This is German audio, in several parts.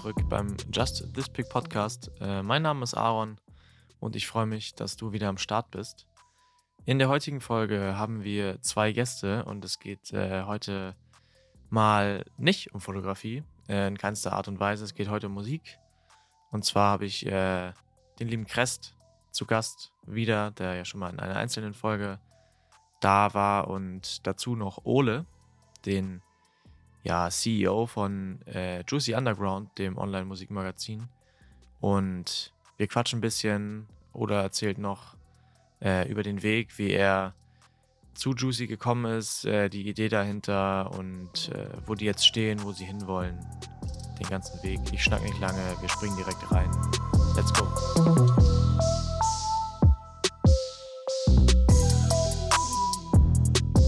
zurück beim Just This Pick Podcast. Äh, mein Name ist Aaron und ich freue mich, dass du wieder am Start bist. In der heutigen Folge haben wir zwei Gäste und es geht äh, heute mal nicht um Fotografie, äh, in keinster Art und Weise. Es geht heute um Musik. Und zwar habe ich äh, den lieben Crest zu Gast wieder, der ja schon mal in einer einzelnen Folge da war und dazu noch Ole, den ja, CEO von äh, Juicy Underground, dem Online-Musikmagazin. Und wir quatschen ein bisschen oder erzählt noch äh, über den Weg, wie er zu Juicy gekommen ist, äh, die Idee dahinter und äh, wo die jetzt stehen, wo sie hinwollen. Den ganzen Weg. Ich schnack nicht lange, wir springen direkt rein. Let's go.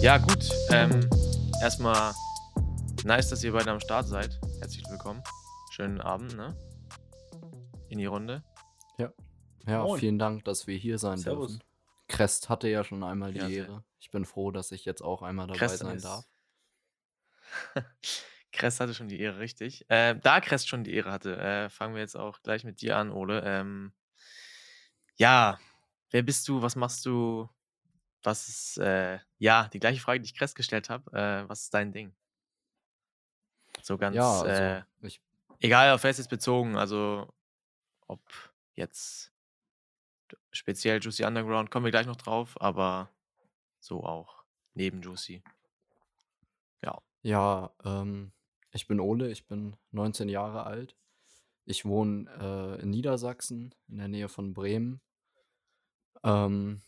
Ja, gut. Ähm, erstmal Nice, dass ihr beide am Start seid. Herzlich willkommen. Schönen Abend, ne? In die Runde. Ja. Ja, Moin. vielen Dank, dass wir hier sein Servus. dürfen. Crest hatte ja schon einmal die Ja. Ehre. Ich bin froh, dass ich jetzt auch einmal dabei Crest sein ist- darf. Crest hatte schon die Ehre, richtig. Äh, da Crest schon die Ehre hatte, äh, fangen wir jetzt auch gleich mit dir an, Ole. Ähm, ja, wer bist du? Was machst du? Was ist, äh, ja, die gleiche Frage, die ich Crest gestellt habe. Äh, was ist dein Ding? So ganz, Ja, also äh, ich, egal auf es jetzt bezogen, also ob jetzt speziell Juicy Underground, kommen wir gleich noch drauf, aber so auch neben Juicy. Ja. ja, ähm, ich bin Ole, ich bin 19 Jahre alt. Ich wohne äh, in Niedersachsen, in der Nähe von Bremen. Ähm,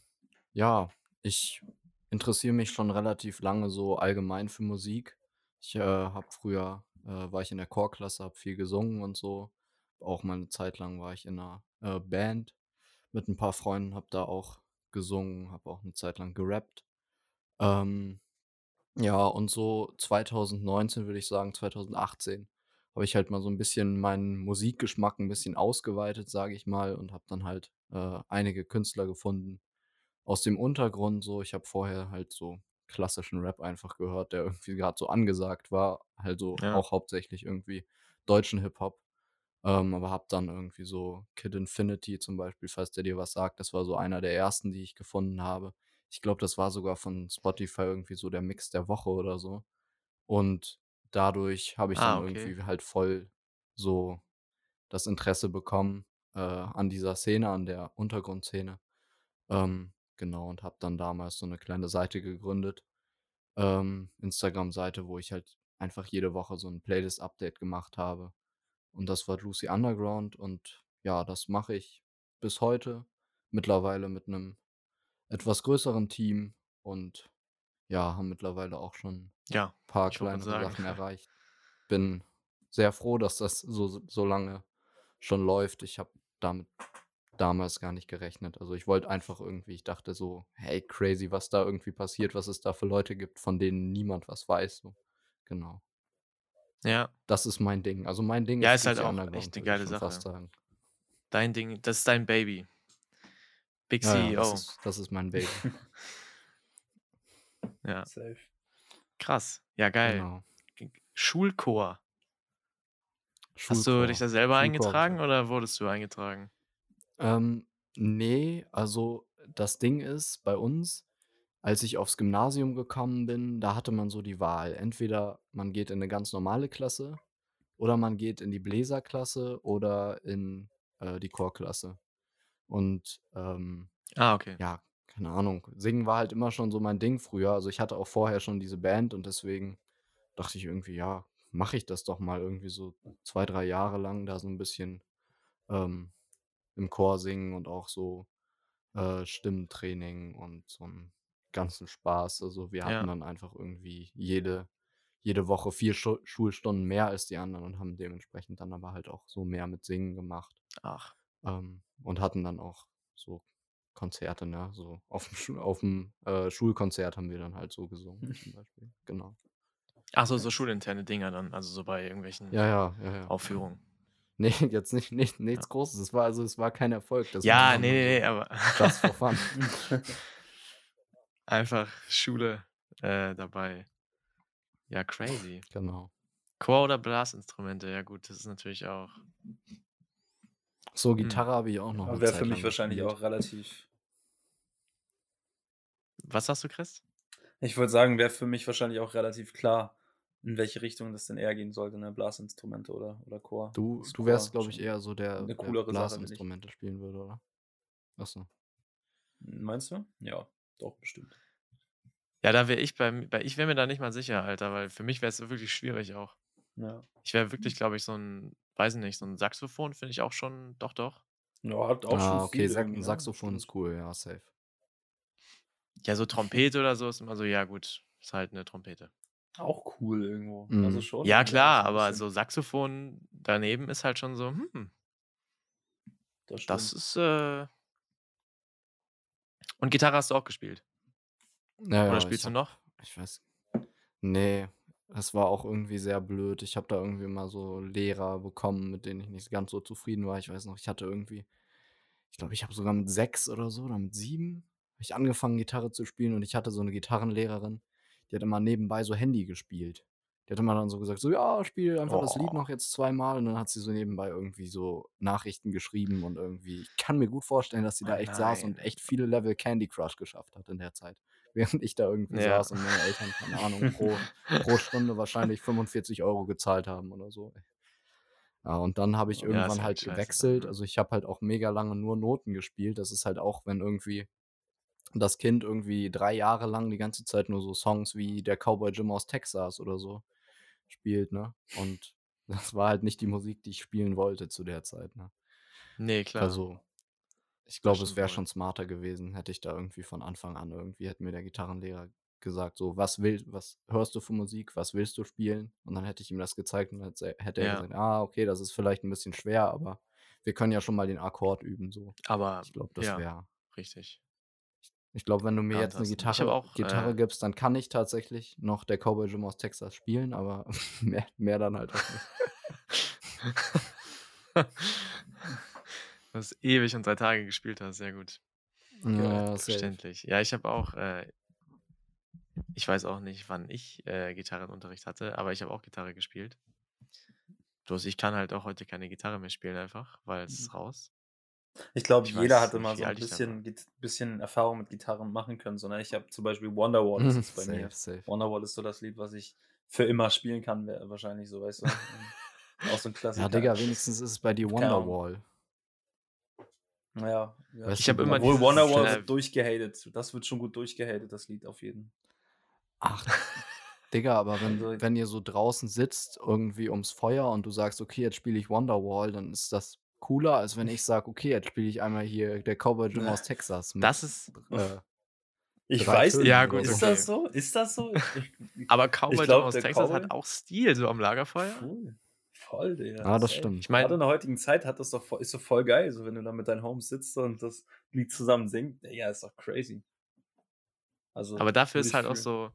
ja, ich interessiere mich schon relativ lange so allgemein für Musik. Ich äh, habe früher, äh, war ich in der Chorklasse, habe viel gesungen und so. Auch mal eine Zeit lang war ich in einer äh, Band mit ein paar Freunden, habe da auch gesungen, habe auch eine Zeit lang gerappt. Ähm, ja, und so 2019 würde ich sagen, 2018 habe ich halt mal so ein bisschen meinen Musikgeschmack ein bisschen ausgeweitet, sage ich mal, und habe dann halt äh, einige Künstler gefunden aus dem Untergrund. So, ich habe vorher halt so klassischen Rap einfach gehört, der irgendwie gerade so angesagt war, halt so Ja. auch hauptsächlich irgendwie deutschen Hip-Hop. Ähm, aber habe dann irgendwie so Kid Infinity zum Beispiel, falls der dir was sagt, das war so einer der ersten, die ich gefunden habe. Ich glaube, das war sogar von Spotify irgendwie so der Mix der Woche oder so. Und dadurch habe ich Ah, dann okay. irgendwie halt voll so das Interesse bekommen äh, an dieser Szene, an der Untergrundszene. Ähm, genau, und habe dann damals so eine kleine Seite gegründet, ähm, Instagram-Seite, wo ich halt einfach jede Woche so ein Playlist-Update gemacht habe. Und das war Lucy Underground und ja, das mache ich bis heute. Mittlerweile mit einem etwas größeren Team und ja, haben mittlerweile auch schon ein Ja, paar grad kleinere sagen. Sachen erreicht. Bin sehr froh, dass das so, so lange schon läuft. Ich habe damit damals gar nicht gerechnet. Also ich wollte einfach irgendwie, ich dachte so, hey, crazy, was da irgendwie passiert, was es da für Leute gibt, von denen niemand was weiß. So. Genau. ja, Das ist mein Ding. Also mein Ding Ja, ist ist halt auch echt eine geile Sache. sagen. dein Ding, das ist dein Baby. Big Ja, ja, CEO. das, ist, das ist mein Baby. ja, Safe. krass. Ja, geil. genau. Schulchor. Hast du Schulchor. dich da selber Schulchor eingetragen oder wurdest du eingetragen? Ähm, nee, also das Ding ist, bei uns, als ich aufs Gymnasium gekommen bin, da hatte man so die Wahl. Entweder man geht in eine ganz normale Klasse oder man geht in die Bläserklasse oder in äh, die Chorklasse. Und ähm, Ah, okay. ja, keine Ahnung. Singen war halt immer schon so mein Ding früher. Also ich hatte auch vorher schon diese Band und deswegen dachte ich irgendwie, ja, mache ich das doch mal irgendwie so zwei, drei Jahre lang da so ein bisschen ähm, im Chor singen und auch so äh, Stimmtraining und so einen ganzen Spaß. Also wir Ja. hatten dann einfach irgendwie jede, jede Woche vier Schu Schulstunden mehr als die anderen und haben dementsprechend dann aber halt auch so mehr mit Singen gemacht. Ach, Ähm, und hatten dann auch so Konzerte, ne? So auf dem, Schu auf dem äh, Schulkonzert haben wir dann halt so gesungen, zum Beispiel. Genau. Ach so, so schulinterne Dinger dann, also so bei irgendwelchen Ja, ja, ja, ja. Aufführungen. Nee, jetzt nicht, nicht nichts Großes. Es war also, es war kein Erfolg. Das war Ja, nee, nee, nee, aber just for fun. einfach Schule äh, dabei. Ja, crazy. Genau. Chor oder Blasinstrumente, ja gut, das ist natürlich auch. So, Hm. Gitarre habe ich auch noch wäre für mich wahrscheinlich gespielt. auch relativ. Was sagst du, Chris? Ich würde sagen, wäre für mich wahrscheinlich auch relativ klar, in welche Richtung das denn eher gehen sollte, ne? Blasinstrumente oder, oder Chor. Du, Das du wärst, glaube ich, eher so der, eine der coolere Sache, ich. Blasinstrumente spielen würde, oder? Achso. Meinst du? Ja, doch, bestimmt. Ja, da wäre ich bei, bei ich wäre mir da nicht mal sicher, Alter, weil für mich wäre es wirklich schwierig auch. Ja. Ich wäre wirklich, glaube ich, so ein, weiß nicht, so ein Saxophon finde ich auch schon, doch, doch. Ja, hat auch Ah, schon okay, Sax irgendwie, ne? Saxophon ist cool, ja, safe. Ja, so Trompete oder so ist immer so, ja gut, ist halt eine Trompete. Auch cool irgendwo. Mhm. Also schon. Ja, klar, aber so Saxophon daneben ist halt schon so, hm, Das, das ist, äh. Und Gitarre hast du auch gespielt? Ja, Oder spielst du hab, noch? Ich weiß. Nee, das war auch irgendwie sehr blöd. Ich habe da irgendwie mal so Lehrer bekommen, mit denen ich nicht ganz so zufrieden war. Ich weiß noch, ich hatte irgendwie, ich glaube, ich habe sogar mit sechs oder so oder mit sieben ich angefangen, Gitarre zu spielen und ich hatte so eine Gitarrenlehrerin, die hat immer nebenbei so Handy gespielt. Die hat immer dann so gesagt, so, ja, spiel einfach das Lied Oh. noch jetzt zweimal und dann hat sie so nebenbei irgendwie so Nachrichten geschrieben und irgendwie, ich kann mir gut vorstellen, dass sie Oh da echt saß und nein. echt viele Level Candy Crush geschafft hat in der Zeit. Während ich da irgendwie Ja. saß und meine Eltern, keine Ahnung, pro, pro Stunde wahrscheinlich 45 Euro gezahlt haben oder so. Ja, und dann habe ich Ja, irgendwann halt halt gewechselt. ne? Also ich habe halt auch mega lange nur Noten gespielt. Das ist halt auch, wenn irgendwie das Kind irgendwie drei Jahre lang die ganze Zeit nur so Songs wie der Cowboy Jim aus Texas oder so spielt, ne? Und das war halt nicht die Musik, die ich spielen wollte zu der Zeit, ne? Nee, klar. Also, ich glaube, es wäre schon smarter gewesen, hätte ich da irgendwie von Anfang an irgendwie, hätte mir der Gitarrenlehrer gesagt, so, was will, was hörst du für Musik, was willst du spielen? Und dann hätte ich ihm das gezeigt und dann hätte hätte er Ja. gesagt, ah, okay, das ist vielleicht ein bisschen schwer, aber wir können ja schon mal den Akkord üben, so. Aber Ich glaube, das ja, wäre. richtig. Ich glaube, wenn du mir Ja, jetzt eine Gitarre, auch, Gitarre äh, gibst, dann kann ich tatsächlich noch der Cowboy Jim aus Texas spielen, aber mehr, mehr dann halt auch nicht. Du hast ewig und drei Tage gespielt hast, sehr gut. Ja, safe. Verständlich. Ja, ich habe auch, äh, ich weiß auch nicht, wann ich äh, Gitarrenunterricht hatte, aber ich habe auch Gitarre gespielt. Bloß ich kann halt auch heute keine Gitarre mehr spielen einfach, weil es ist raus. Ich glaube, jeder hatte mal wie so ein bisschen, bisschen Erfahrung mit Gitarren machen können. Sondern ich habe zum Beispiel Wonderwall ist jetzt bei safe, mir. safe. Wonderwall ist so das Lied, was ich für immer spielen kann, wahrscheinlich so, weißt du. Auch so ein Klassiker. Ja, Digga, wenigstens ist es bei dir. Wonderwall. Ja, ja. Ich habe immer Obwohl Wonderwall wird durchgehatet. Das wird schon gut durchgehatet, das Lied auf jeden. Ach, Digga, aber wenn, Also- wenn ihr so draußen sitzt, irgendwie ums Feuer und du sagst, okay, jetzt spiele ich Wonderwall, dann ist das cooler, als wenn ich sage, okay, jetzt spiele ich einmal hier der Cowboy Jim aus Texas. Mit, das ist, äh, Ich weiß nicht. Ja, gut, ist okay. das so? Ist das so? Ich, aber Cowboy Jim glaub, aus der Texas Cowboy- hat auch Stil, so am Lagerfeuer. Cool. Voll, Digga. Ah, das safe. stimmt. Ich meine, Gerade in der heutigen Zeit hat das doch voll, ist doch voll geil, so wenn du da mit deinen Homes sitzt und das Lied zusammen singt. Ja, ist doch crazy. Also, aber dafür ist halt auch so,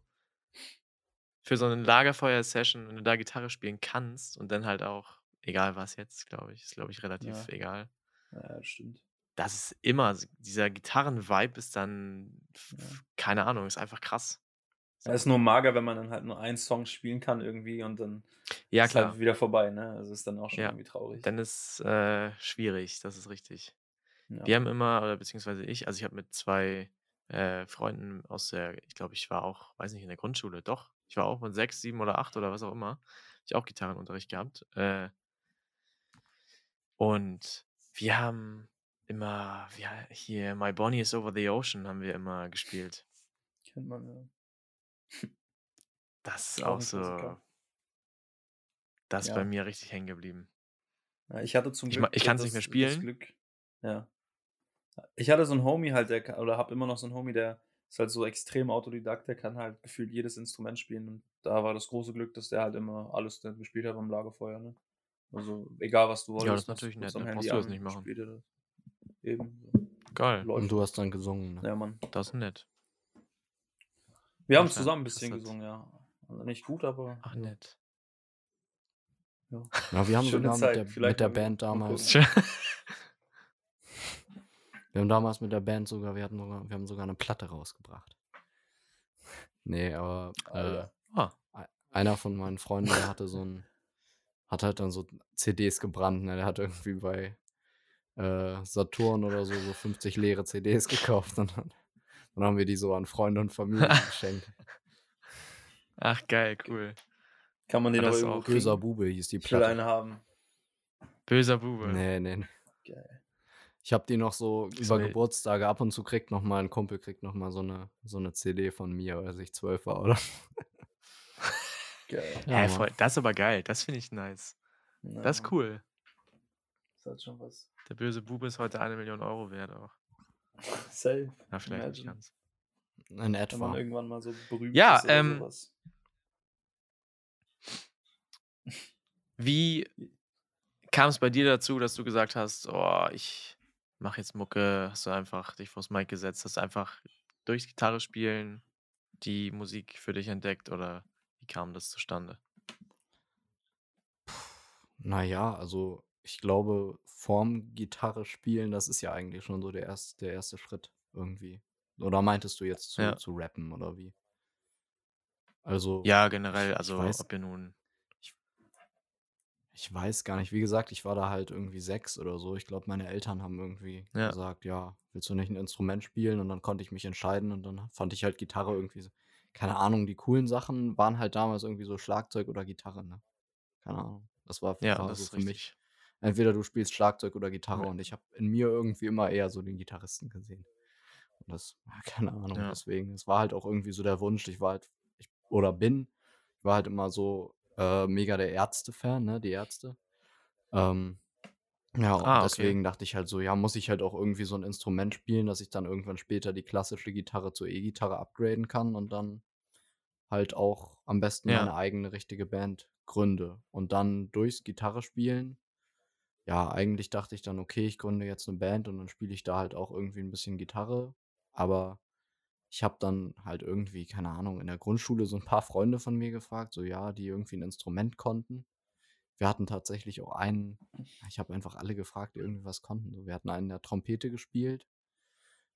für so eine Lagerfeuer-Session, wenn du da Gitarre spielen kannst und dann halt auch, egal was jetzt, glaube ich, ist glaube ich relativ Ja. egal. Ja, das stimmt. Das ist immer, dieser Gitarren-Vibe ist dann, Ja. keine Ahnung, ist einfach krass. Ja, ist nur mager, wenn man dann halt nur einen Song spielen kann irgendwie und dann Ja, ist klar. halt wieder vorbei, ne? Also ist dann auch schon Ja. irgendwie traurig. Dann ist äh, schwierig, das ist richtig. ja. Wir haben immer, oder beziehungsweise ich, also ich habe mit zwei äh, Freunden aus der, ich glaube, ich war auch, weiß nicht, in der Grundschule, doch. Ich war auch mit sechs, sieben oder acht oder was auch immer. Ich auch Gitarrenunterricht gehabt. Äh, und wir haben immer, ja, hier, My Bonnie is Over the Ocean haben wir immer gespielt. Kennt man ja. Das ist Auch so, das ist Ja. bei mir richtig hängen geblieben. Ja, ich hatte zum Ich Glück. ma- ich kann's nicht das- mehr spielen. Glück. Ja. Ich hatte so einen Homie halt, der, oder hab immer noch so einen Homie, der ist halt so extrem Autodidakt, der kann halt gefühlt jedes Instrument spielen. Und da war das große Glück, dass der halt immer alles gespielt hat am Lagerfeuer. Ne? Also egal was du wolltest. Ja, das ist natürlich nett, am dann Handy brauchst du das nicht machen. Eben. Geil, Läuft. und du hast dann gesungen. Ne? Ja, Mann. das ist nett. Wir haben zusammen ein bisschen gesungen, ja. Also nicht gut, aber. Ach, nett. Ja. Ja, wir haben Schöne sogar Zeit. mit der, Vielleicht mit der Band mal damals, wir haben damals mit der Band sogar, wir hatten sogar, wir haben sogar eine Platte rausgebracht. Nee, aber äh. Ah, einer von meinen Freunden, der hatte so ein, hat halt dann so CDs gebrannt, ne? Der hat irgendwie bei äh, Saturn oder so so 50 leere CDs gekauft und dann, dann haben wir die so an Freunde und Familie geschenkt. Ach, geil, cool. Kann man den das irgendwo auch Böser kriegen? Bube hieß die Ich will Platte. eine haben. Böser Bube. Nee, nee. nee. Geil. Ich habe die noch so Ist über wild. Geburtstage ab und zu kriegt noch mal ein Kumpel kriegt noch mal so eine so eine CD von mir, als ich zwölf war, oder? Geil. Ja, Mann. voll, das ist aber geil. Das finde ich nice. Ja, Das ist cool. Das hat schon was. Der böse Bube ist heute eine Million Euro wert auch. Safe. Na, vielleicht nicht Imagine. ganz. In Wenn man etwa. irgendwann mal so berühmt Ja, ist oder ähm, sowas. Wie kam es bei dir dazu, dass du gesagt hast, oh, ich mache jetzt Mucke, hast du einfach dich vors Mic gesetzt, hast einfach durchs Gitarre spielen die Musik für dich entdeckt oder kam das zustande? Na ja, also ich glaube, vorm Gitarre spielen, das ist ja eigentlich schon so der erste der erste Schritt irgendwie. Oder meintest du jetzt zu Ja. zu rappen oder wie? Also, Ja, generell, ich also weiß ob ihr nun ich weiß gar nicht. Wie gesagt, ich war da halt irgendwie 6 oder so. Ich glaube, meine Eltern haben irgendwie Ja. gesagt: „Ja, willst du nicht ein Instrument spielen?“ Und dann konnte ich mich entscheiden und dann fand ich halt Gitarre irgendwie so keine Ahnung, die coolen Sachen waren halt damals irgendwie so Schlagzeug oder Gitarre, ne? Keine Ahnung. Das war Ja, das so für mich entweder du spielst Schlagzeug oder Gitarre Ja. und ich habe in mir irgendwie immer eher so den Gitarristen gesehen. Und das keine Ahnung, Ja. deswegen. Es war halt auch irgendwie so der Wunsch. Ich war halt ich oder bin ich war halt immer so, äh, mega der Ärzte-Fan, ne, die Ärzte. Ähm, ja, und Ah, okay. deswegen dachte ich halt so, ja, muss ich halt auch irgendwie so 'n Instrument spielen, dass ich dann irgendwann später die klassische Gitarre zur E-Gitarre upgraden kann und dann halt auch am besten Ja. meine eigene richtige Band gründe. Und dann durchs Gitarrespielen ja, eigentlich dachte ich dann: „Okay, ich gründe jetzt 'ne Band und dann spiele ich da halt auch irgendwie 'n bisschen Gitarre.“ Aber ich habe dann halt irgendwie, keine Ahnung, in der Grundschule so 'n paar Freunde von mir gefragt, so, ja, die irgendwie 'n Instrument konnten. Wir hatten tatsächlich auch einen ich habe einfach alle gefragt, die irgendwie was konnten. So, wir hatten einen, der hat Trompete gespielt.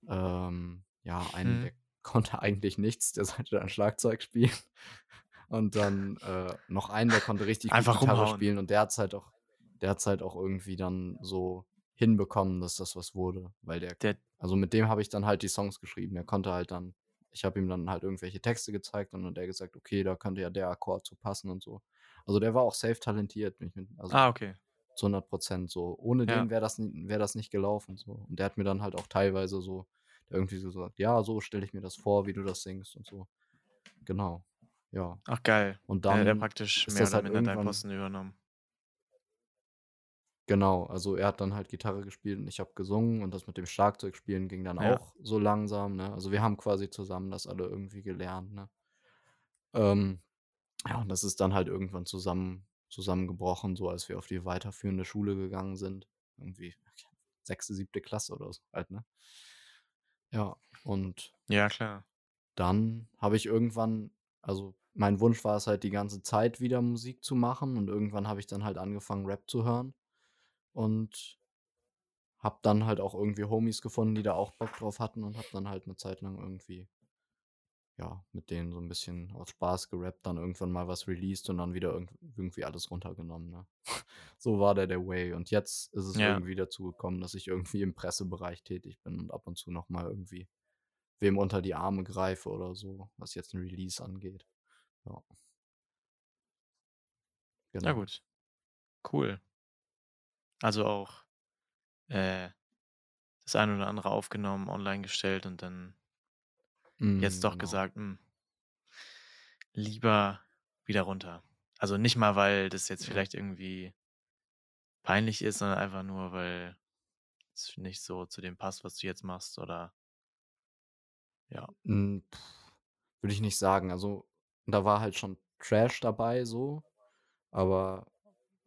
Ähm, ja, einen, Mhm. der konnte eigentlich nichts, der sollte dann Schlagzeug spielen. Und dann, äh, noch einen, der konnte richtig Einfach Gitarre rumhauen. spielen und der hat's halt auch der hat's halt auch irgendwie dann so hinbekommen, dass das was wurde, weil der Der also mit dem habe ich dann halt die Songs geschrieben. Der konnte halt dann ich habe ihm dann halt irgendwelche Texte gezeigt und dann hat er gesagt: „Okay, da könnte ja der Akkord zu passen“ und so. Also, der war auch safe talentiert, also Ah, okay. zu 100% so. Ohne Ja. den wäre das n wäre das nicht gelaufen so. Und der hat mir dann halt auch teilweise so irgendwie so gesagt: „Ja, so stelle ich mir das vor, wie du das singst“ und so. Genau, ja. Ach geil. Und Der der dann praktisch mehr oder halt minder deinen Posten übernommen. Genau, also er hat dann halt Gitarre gespielt und ich habe gesungen und das mit dem Schlagzeugspielen ging dann Ja. auch so langsam, ne? Also, wir haben quasi zusammen das alle irgendwie gelernt, ne? Ähm, ja, und das ist dann halt irgendwann zusammen zusammengebrochen, so als wir auf die weiterführende Schule gegangen sind. Irgendwie 6., 7. Klasse oder so halt, ne? Ja, und Ja, klar. dann habe ich irgendwann also, mein Wunsch war es halt die ganze Zeit wieder Musik zu machen und irgendwann habe ich dann halt angefangen, Rap zu hören und habe dann halt auch irgendwie Homies gefunden, die da auch Bock drauf hatten und habe dann halt 'ne Zeit lang irgendwie ja, mit denen so 'n bisschen aus Spaß gerappt, dann irgendwann mal was released und dann wieder irgend irgendwie alles runtergenommen, ne? So war da der Way. Und jetzt ist es Ja. irgendwie dazu gekommen, dass ich irgendwie im Pressebereich tätig bin und ab und zu noch mal irgendwie wem unter die Arme greife oder so, was jetzt 'n Release angeht. Ja. Na Genau. gut. Cool. Also auch, äh, das eine oder andere aufgenommen, online gestellt und dann jetzt Mhm, doch genau. gesagt: „Hm, lieber wieder runter.“ Also, nicht mal, weil das jetzt Ja. vielleicht irgendwie peinlich ist, sondern einfach nur, weil es nicht so zu dem passt, was du jetzt machst oder ja. Hm, würde ich nicht sagen. Also, da war halt schon Trash dabei so, aber,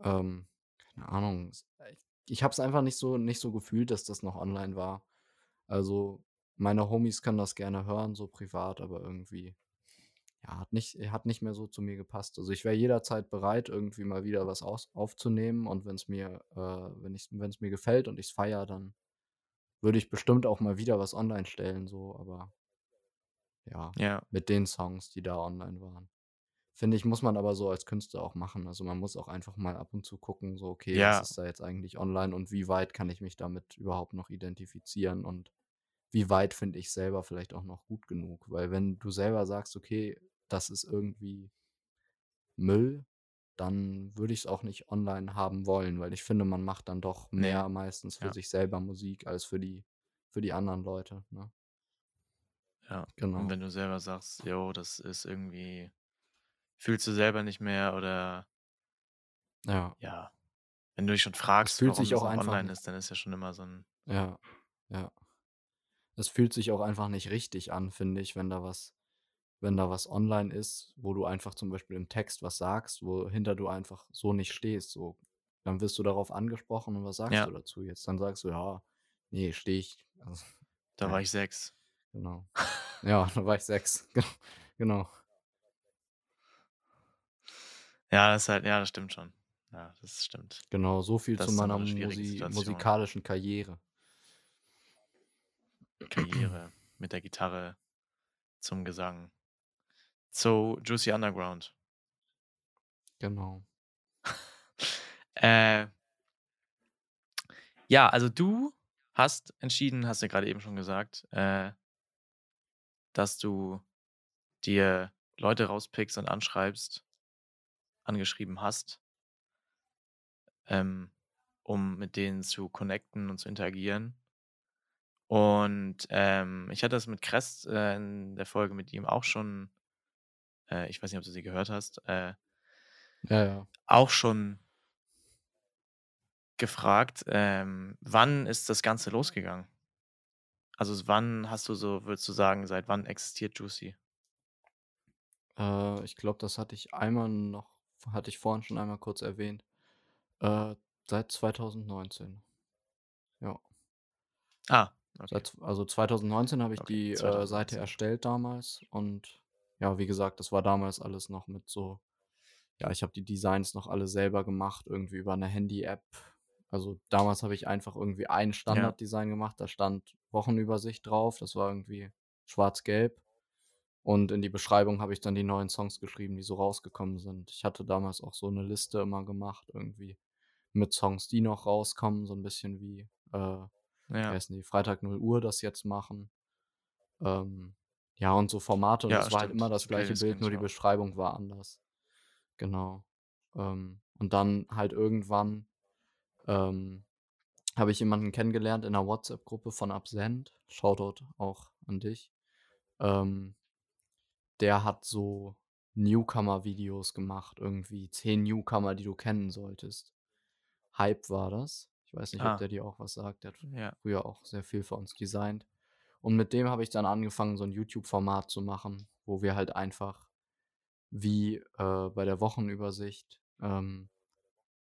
ähm, keine Ahnung, äh, ich habe es einfach nicht so nicht so gefühlt, dass das noch online war. Also, meine Homies können das gerne hören, so privat, aber irgendwie, ja, hat nicht hat nicht mehr so zu mir gepasst. Also, ich wäre jederzeit bereit, irgendwie mal wieder was aus aufzunehmen und wenn's mir äh, wenn ich's wenn's mir gefällt und ich's feiere, dann würde ich bestimmt auch mal wieder was online stellen so, aber ja, Ja. mit den Songs, die da online waren. finde ich, muss man aber so als Künstler auch machen. Also man muss auch einfach mal ab und zu gucken, so, okay, Ja. was ist da jetzt eigentlich online und wie weit kann ich mich damit überhaupt noch identifizieren und wie weit finde ich selber vielleicht auch noch gut genug. Weil wenn du selber sagst, okay, das ist irgendwie Müll, dann würde ich es auch nicht online haben wollen, weil ich finde, man macht dann doch mehr meistens für Ja. sich selber Musik als für die, für die anderen Leute. Ne? Ja. Und Genau. wenn du selber sagst, jo, das ist irgendwie, fühlst du selber nicht mehr oder Ja, ja, wenn du dich schon fragst, fühlt warum sich das auch einfach online ist, dann ist ja schon immer so ein, ja, ja. Es fühlt sich auch einfach nicht richtig an, finde ich, wenn da was, wenn da was online ist, wo du einfach zum Beispiel im Text was sagst, wohinter du einfach so nicht stehst. So, dann wirst du darauf angesprochen und was sagst Ja. du dazu jetzt? Dann sagst du, ja, nee, stehe ich. Also, da Ja. war ich sechs. genau. Ja, da war ich sechs. genau. Ja, das ist halt, ja, das stimmt schon. Ja, das stimmt. Genau, so viel Das zu meiner Musi musikalischen Karriere. Karriere mit der Gitarre zum Gesang. So, Juicy Underground. Genau. Äh, ja, also du hast entschieden, hast du gerade eben schon gesagt, äh, dass du dir Leute rauspickst und anschreibst, angeschrieben hast, ähm, um mit denen zu connecten und zu interagieren. Und ähm, ich hatte das mit Crest äh, in der Folge mit ihm auch schon, äh, ich weiß nicht, ob du sie gehört hast, äh, Ja, ja. auch schon gefragt, ähm, wann ist das Ganze losgegangen? Also wann hast du so, würdest du sagen, seit wann existiert Juicy? Äh, ich glaube, das hatte ich einmal noch, hatte ich vorhin schon einmal kurz erwähnt. Äh, seit 2019. Ja. Ah, okay. Also 2019 habe ich Okay, die äh, 2019. Seite erstellt damals und ja, wie gesagt, das war damals alles noch mit so, ja, ich habe die Designs noch alle selber gemacht, irgendwie über eine Handy-App. Also damals habe ich einfach irgendwie ein Standarddesign gemacht, da stand Wochenübersicht drauf, das war irgendwie schwarz-gelb. Und in die Beschreibung habe ich dann die neuen Songs geschrieben, die so rausgekommen sind. Ich hatte damals auch so eine Liste immer gemacht, irgendwie mit Songs, die noch rauskommen, so ein bisschen wie, äh, wie Ja, heißen die, Freitag 0 Uhr das jetzt machen. Ähm, ja, und so Formate. Und Ja, es war halt stimmt. immer das gleiche Playlist Bild, nur die auch. Beschreibung war anders. Genau. Ähm, und dann halt irgendwann ähm, habe ich jemanden kennengelernt in einer WhatsApp-Gruppe von Absent. Shoutout auch an dich. Ähm, der hat so Newcomer-Videos gemacht, irgendwie zehn Newcomer, die du kennen solltest. Hype war das. Weiß nicht, Ah. ob der dir auch was sagt. Der hat ja, früher auch sehr viel für uns designt. Und mit dem habe ich dann angefangen, so ein YouTube-Format zu machen, wo wir halt einfach wie äh, bei der Wochenübersicht ähm,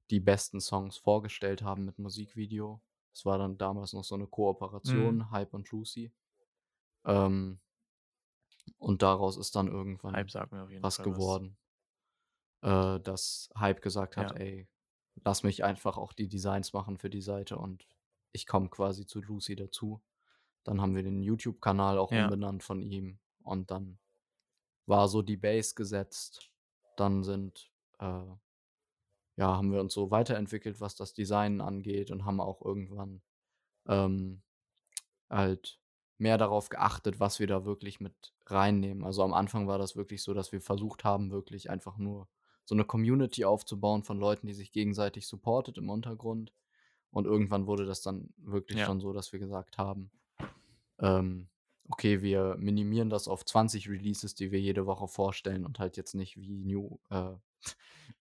die besten Songs vorgestellt haben mit Musikvideo. Es war dann damals noch so eine Kooperation, Mhm. Hype und Juicy. Ähm, und daraus ist dann irgendwann was Fall geworden. Äh, dass Hype gesagt hat, Ja. ey, lass mich einfach auch die Designs machen für die Seite und ich komme quasi zu Lucy dazu. Dann haben wir den YouTube-Kanal auch Ja. umbenannt von ihm und dann war so die Base gesetzt. Dann sind, äh, ja, haben wir uns so weiterentwickelt, was das Design angeht und haben auch irgendwann ähm, halt mehr darauf geachtet, was wir da wirklich mit reinnehmen. Also am Anfang war das wirklich so, dass wir versucht haben, wirklich einfach nur so eine Community aufzubauen von Leuten, die sich gegenseitig supportet im Untergrund. Und irgendwann wurde das dann wirklich Ja. schon so, dass wir gesagt haben, ähm, okay, wir minimieren das auf 20 Releases, die wir jede Woche vorstellen und halt jetzt nicht wie New, äh,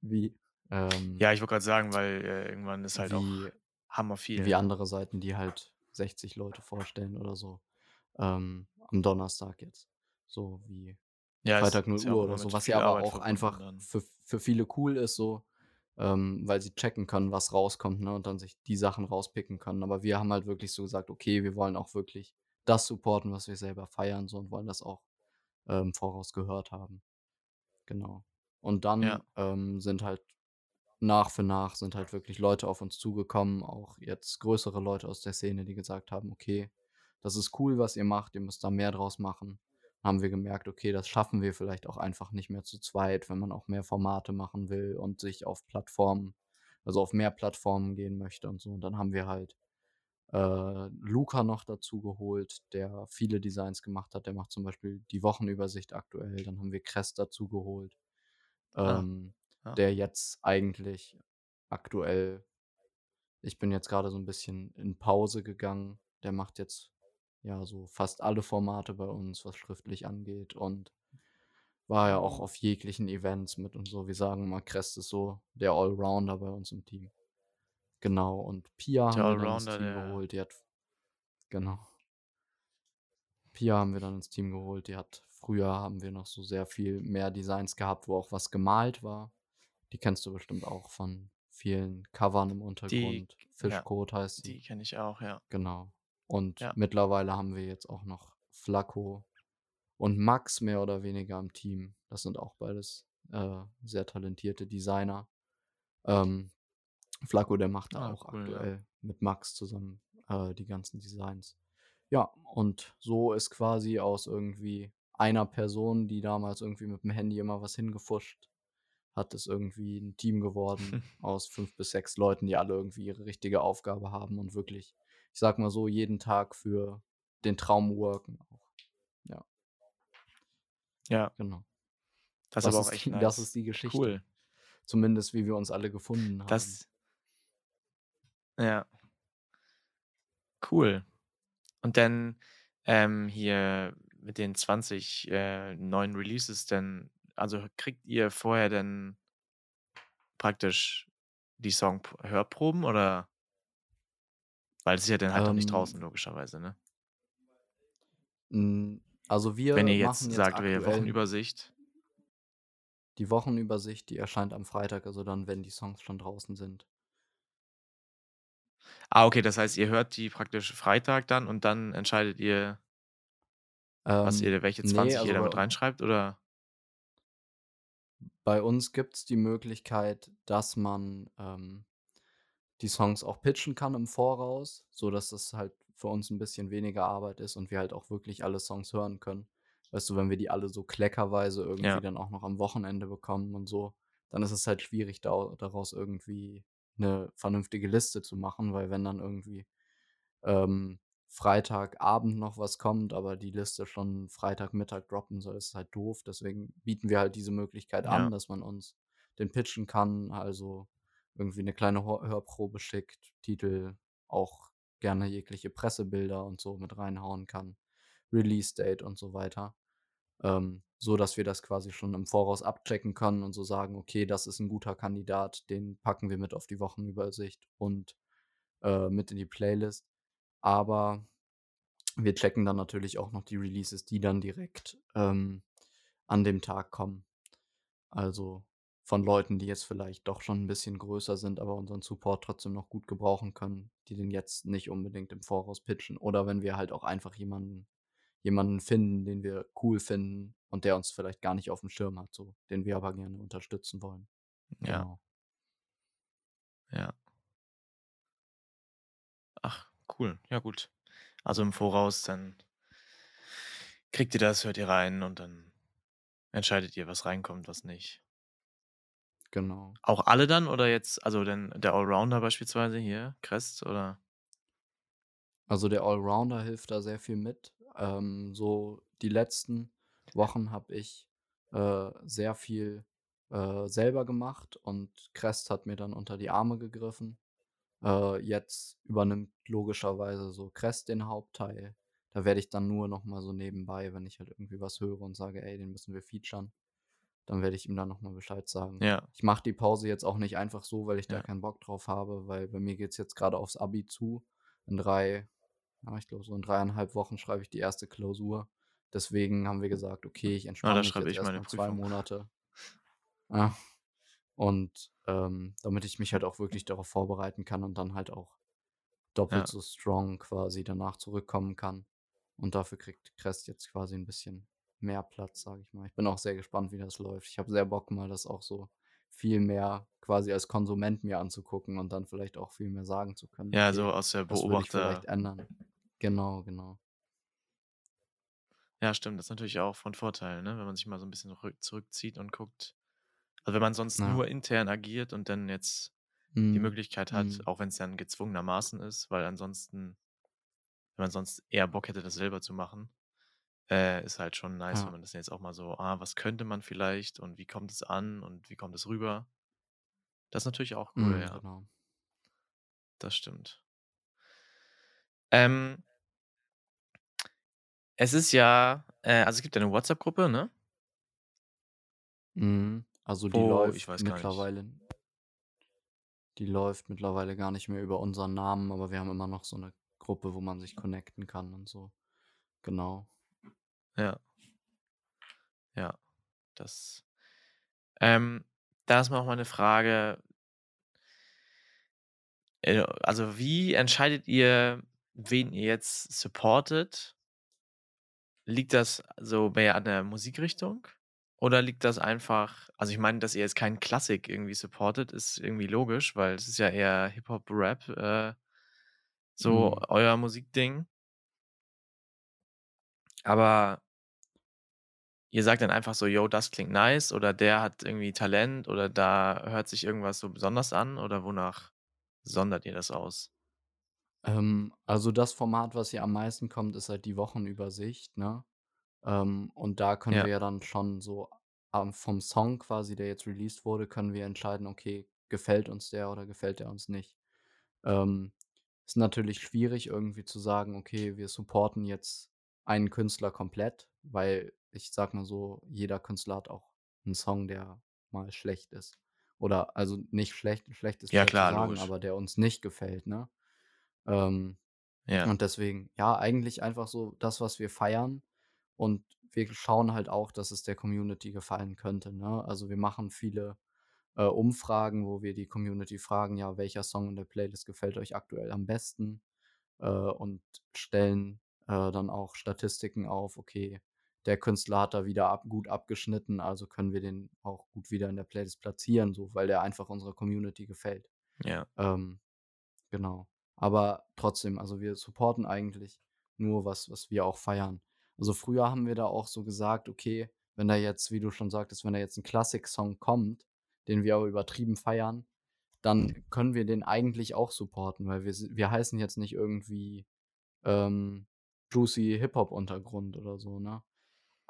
wie, ähm, Ja, ich wollte gerade sagen, weil äh, irgendwann ist halt auch wie, hammer viel. wie andere Seiten, die halt 60 Leute vorstellen oder so. Ähm, am Donnerstag jetzt. So wie Ja, Freitag 0 ist ja Uhr oder so, was ja aber Arbeit auch einfach dann. für, für viele cool ist, so, ähm, weil sie checken können, was rauskommt, ne, und dann sich die Sachen rauspicken können. Aber wir haben halt wirklich so gesagt, okay, wir wollen auch wirklich das supporten, was wir selber feiern, so und wollen das auch ähm, voraus gehört haben. Genau. Und dann Ja. ähm, sind halt nach für nach sind halt wirklich Leute auf uns zugekommen, auch jetzt größere Leute aus der Szene, die gesagt haben, okay, das ist cool, was ihr macht, ihr müsst da mehr draus machen. Haben wir gemerkt, okay, das schaffen wir vielleicht auch einfach nicht mehr zu zweit, wenn man auch mehr Formate machen will und sich auf Plattformen, also auf mehr Plattformen gehen möchte und so. Und dann haben wir halt äh, Luca noch dazu geholt, der viele Designs gemacht hat. Der macht zum Beispiel die Wochenübersicht aktuell. Dann haben wir Crest dazu geholt, Ah, ähm, ja. der jetzt eigentlich aktuell, ich bin jetzt gerade so ein bisschen in Pause gegangen. Der macht jetzt ja so fast alle Formate bei uns, was schriftlich angeht und war ja auch auf jeglichen Events mit und so. Wir sagen mal, Crest ist so der Allrounder bei uns im Team. Genau. Und Pia Der haben wir dann ins Team der- geholt. Die hat genau. Pia haben wir dann ins Team geholt. Die hat früher haben wir noch so sehr viel mehr Designs gehabt, wo auch was gemalt war. Die kennst du bestimmt auch von vielen Covern im Untergrund. Fischcode heißt sie. Die kenne ich auch, ja. Genau. Und Ja. mittlerweile haben wir jetzt auch noch Flacco und Max mehr oder weniger im Team. Das sind auch beides äh, sehr talentierte Designer. Ähm, Flacco, der macht da Ah, auch cool, ja. aktuell mit Max zusammen äh, die ganzen Designs. Ja, und so ist quasi aus irgendwie einer Person, die damals irgendwie mit dem Handy immer was hingefuscht, hat es irgendwie ein Team geworden aus fünf bis sechs Leuten, die alle irgendwie ihre richtige Aufgabe haben und wirklich, ich sag mal so, jeden Tag für den Traum worken auch. Ja, Genau. das, Das ist aber auch echt die- nice. das ist die Geschichte. Cool. Zumindest wie wir uns alle gefunden haben. Das. Ja. Cool. Und dann ähm, hier mit den 20 äh, neuen Releases, denn, also kriegt ihr vorher denn praktisch die Song-Hörproben oder? Weil es ist ja dann halt noch nicht Ähm, draußen, logischerweise, ne? Mm, Also wir Wenn ihr jetzt jetzt sagt, wir Wochenübersicht. die Wochenübersicht, die erscheint am Freitag, also dann, wenn die Songs schon draußen sind. Ah, okay, das heißt, ihr hört die praktisch Freitag dann und dann entscheidet ihr, was Ähm, ihr, welche nee, 20 also ihr damit reinschreibt, oder? Bei uns gibt es die Möglichkeit, dass man ähm, die Songs auch pitchen kann im Voraus, sodass das halt für uns ein bisschen weniger Arbeit ist und wir halt auch wirklich alle Songs hören können. Weißt du, wenn wir die alle so kleckerweise irgendwie Ja. dann auch noch am Wochenende bekommen und so, dann ist es halt schwierig, da, daraus irgendwie eine vernünftige Liste zu machen, weil wenn dann irgendwie ähm, Freitagabend noch was kommt, aber die Liste schon Freitagmittag droppen soll, ist halt doof. Deswegen bieten wir halt diese Möglichkeit Ja. an, dass man uns den pitchen kann, also irgendwie eine kleine Hör Hörprobe schickt, Titel, auch gerne jegliche Pressebilder und so mit reinhauen kann, Release-Date und so weiter. Ähm, so dass wir das quasi schon im Voraus abchecken können und so sagen, okay, das ist ein guter Kandidat, den packen wir mit auf die Wochenübersicht und äh, mit in die Playlist. Aber wir checken dann natürlich auch noch die Releases, die dann direkt ähm, an dem Tag kommen. Also von Leuten, die jetzt vielleicht doch schon ein bisschen größer sind, aber unseren Support trotzdem noch gut gebrauchen können, die den jetzt nicht unbedingt im Voraus pitchen. Oder wenn wir halt auch einfach jemanden, jemanden finden, den wir cool finden und der uns vielleicht gar nicht auf dem Schirm hat, so, den wir aber gerne unterstützen wollen. Ja, Genau. ja. Ach, cool. Ja, gut. Also im Voraus, dann kriegt ihr das, hört ihr rein und dann entscheidet ihr, was reinkommt, was nicht. Genau. Auch alle dann oder jetzt, also denn der Allrounder beispielsweise hier, Crest oder? Also der Allrounder hilft da sehr viel mit. Ähm, so die letzten Wochen habe ich äh, sehr viel äh, selber gemacht und Crest hat mir dann unter die Arme gegriffen. Äh, jetzt übernimmt logischerweise so Crest den Hauptteil. Da werde ich dann nur noch mal so nebenbei, wenn ich halt irgendwie was höre und sage, ey, den müssen wir featuren, dann werde ich ihm dann noch mal Bescheid sagen. Ja, Ich mache die Pause jetzt auch nicht einfach so, weil ich da Ja. keinen Bock drauf habe, weil bei mir geht es jetzt gerade aufs Abi zu. In drei, ja, ich glaube, so in dreieinhalb Wochen schreibe ich die erste Klausur. Deswegen haben wir gesagt, okay, ich entspanne da mich jetzt erstmal zwei. Monate. Ja. Und ähm, damit ich mich halt auch wirklich darauf vorbereiten kann und dann halt auch doppelt Ja. so strong quasi danach zurückkommen kann. Und dafür kriegt Crest jetzt quasi ein bisschen mehr Platz, sage ich mal. Ich bin auch sehr gespannt, wie das läuft. Ich habe sehr Bock, mal das auch so viel mehr quasi als Konsument mir anzugucken und dann vielleicht auch viel mehr sagen zu können. Ja, okay, so aus der das Beobachter. vielleicht ändern. Genau, genau. Ja, stimmt. Das ist natürlich auch von Vorteil, ne? wenn man sich mal so ein bisschen rück- zurückzieht und guckt. Also wenn man sonst Ja. nur intern agiert und dann jetzt die Mhm. Möglichkeit hat, Mhm. auch wenn es dann gezwungenermaßen ist, weil ansonsten, wenn man sonst eher Bock hätte, das selber zu machen, äh, ist halt schon nice, Ja. wenn man das jetzt auch mal so, ah, was könnte man vielleicht und wie kommt es an und wie kommt es rüber? Das ist natürlich auch cool, Mhm, ja. genau. Das stimmt. Ähm, es ist ja, äh, also es gibt ja eine WhatsApp-Gruppe, ne? Mhm. Also die Wo, ich läuft weiß gar nicht. mittlerweile die läuft mittlerweile gar nicht mehr über unseren Namen, aber wir haben immer noch so eine Gruppe, wo man sich connecten kann und so. Genau. Ja. Ja, das. Ähm, da ist mal auch mal eine Frage. Äh, Also, wie entscheidet ihr, wen ihr jetzt supportet? Liegt das so mehr an der Musikrichtung? Oder liegt das einfach, also ich meine, dass ihr jetzt keinen Klassik irgendwie supportet, ist irgendwie logisch, weil es ist ja eher Hip-Hop, Rap, äh, so Mhm. euer Musikding. Aber ihr sagt dann einfach so, yo, das klingt nice oder der hat irgendwie Talent oder da hört sich irgendwas so besonders an oder wonach sondert ihr das aus? Ähm, also das Format, was hier am meisten kommt, ist halt die Wochenübersicht, ne? Ähm, und da können Ja, wir ja dann schon so am vom Song quasi, der jetzt released wurde, können wir entscheiden: „Okay, gefällt uns der oder gefällt der uns nicht?“ Ähm, ist natürlich schwierig irgendwie zu sagen: „Okay, wir supporten jetzt einen Künstler komplett“, weil ich sage mal so, jeder Künstler hat auch 'n Song, der mal schlecht ist. Oder also nicht schlecht schlecht ist ja falsch zu klar, sagen, logisch. aber der uns nicht gefällt, ne? Ähm, Ja, und deswegen, ja, eigentlich einfach so das, was wir feiern. Und wir schauen halt auch, dass es der Community gefallen könnte, ne? Also, wir machen viele, äh, Umfragen, wo wir die Community fragen: „Ja, welcher Song in der Playlist gefällt euch aktuell am besten?“ Äh, und stellen, äh, dann auch Statistiken auf: „Okay, der Künstler hat da wieder ab gut abgeschnitten, also können wir den auch gut wieder in der Playlist platzieren, so, weil der einfach unserer Community gefällt.“ ja, Ähm, Genau. Aber trotzdem, also wir supporten eigentlich nur was, was wir auch feiern. Also früher haben wir da auch so gesagt, okay, wenn da jetzt, wie du schon sagtest, wenn da jetzt ein Klassik-Song kommt, den wir aber übertrieben feiern, dann können wir den eigentlich auch supporten, weil wir, wir heißen jetzt nicht irgendwie ähm, Juicy Hip-Hop-Untergrund oder so, ne?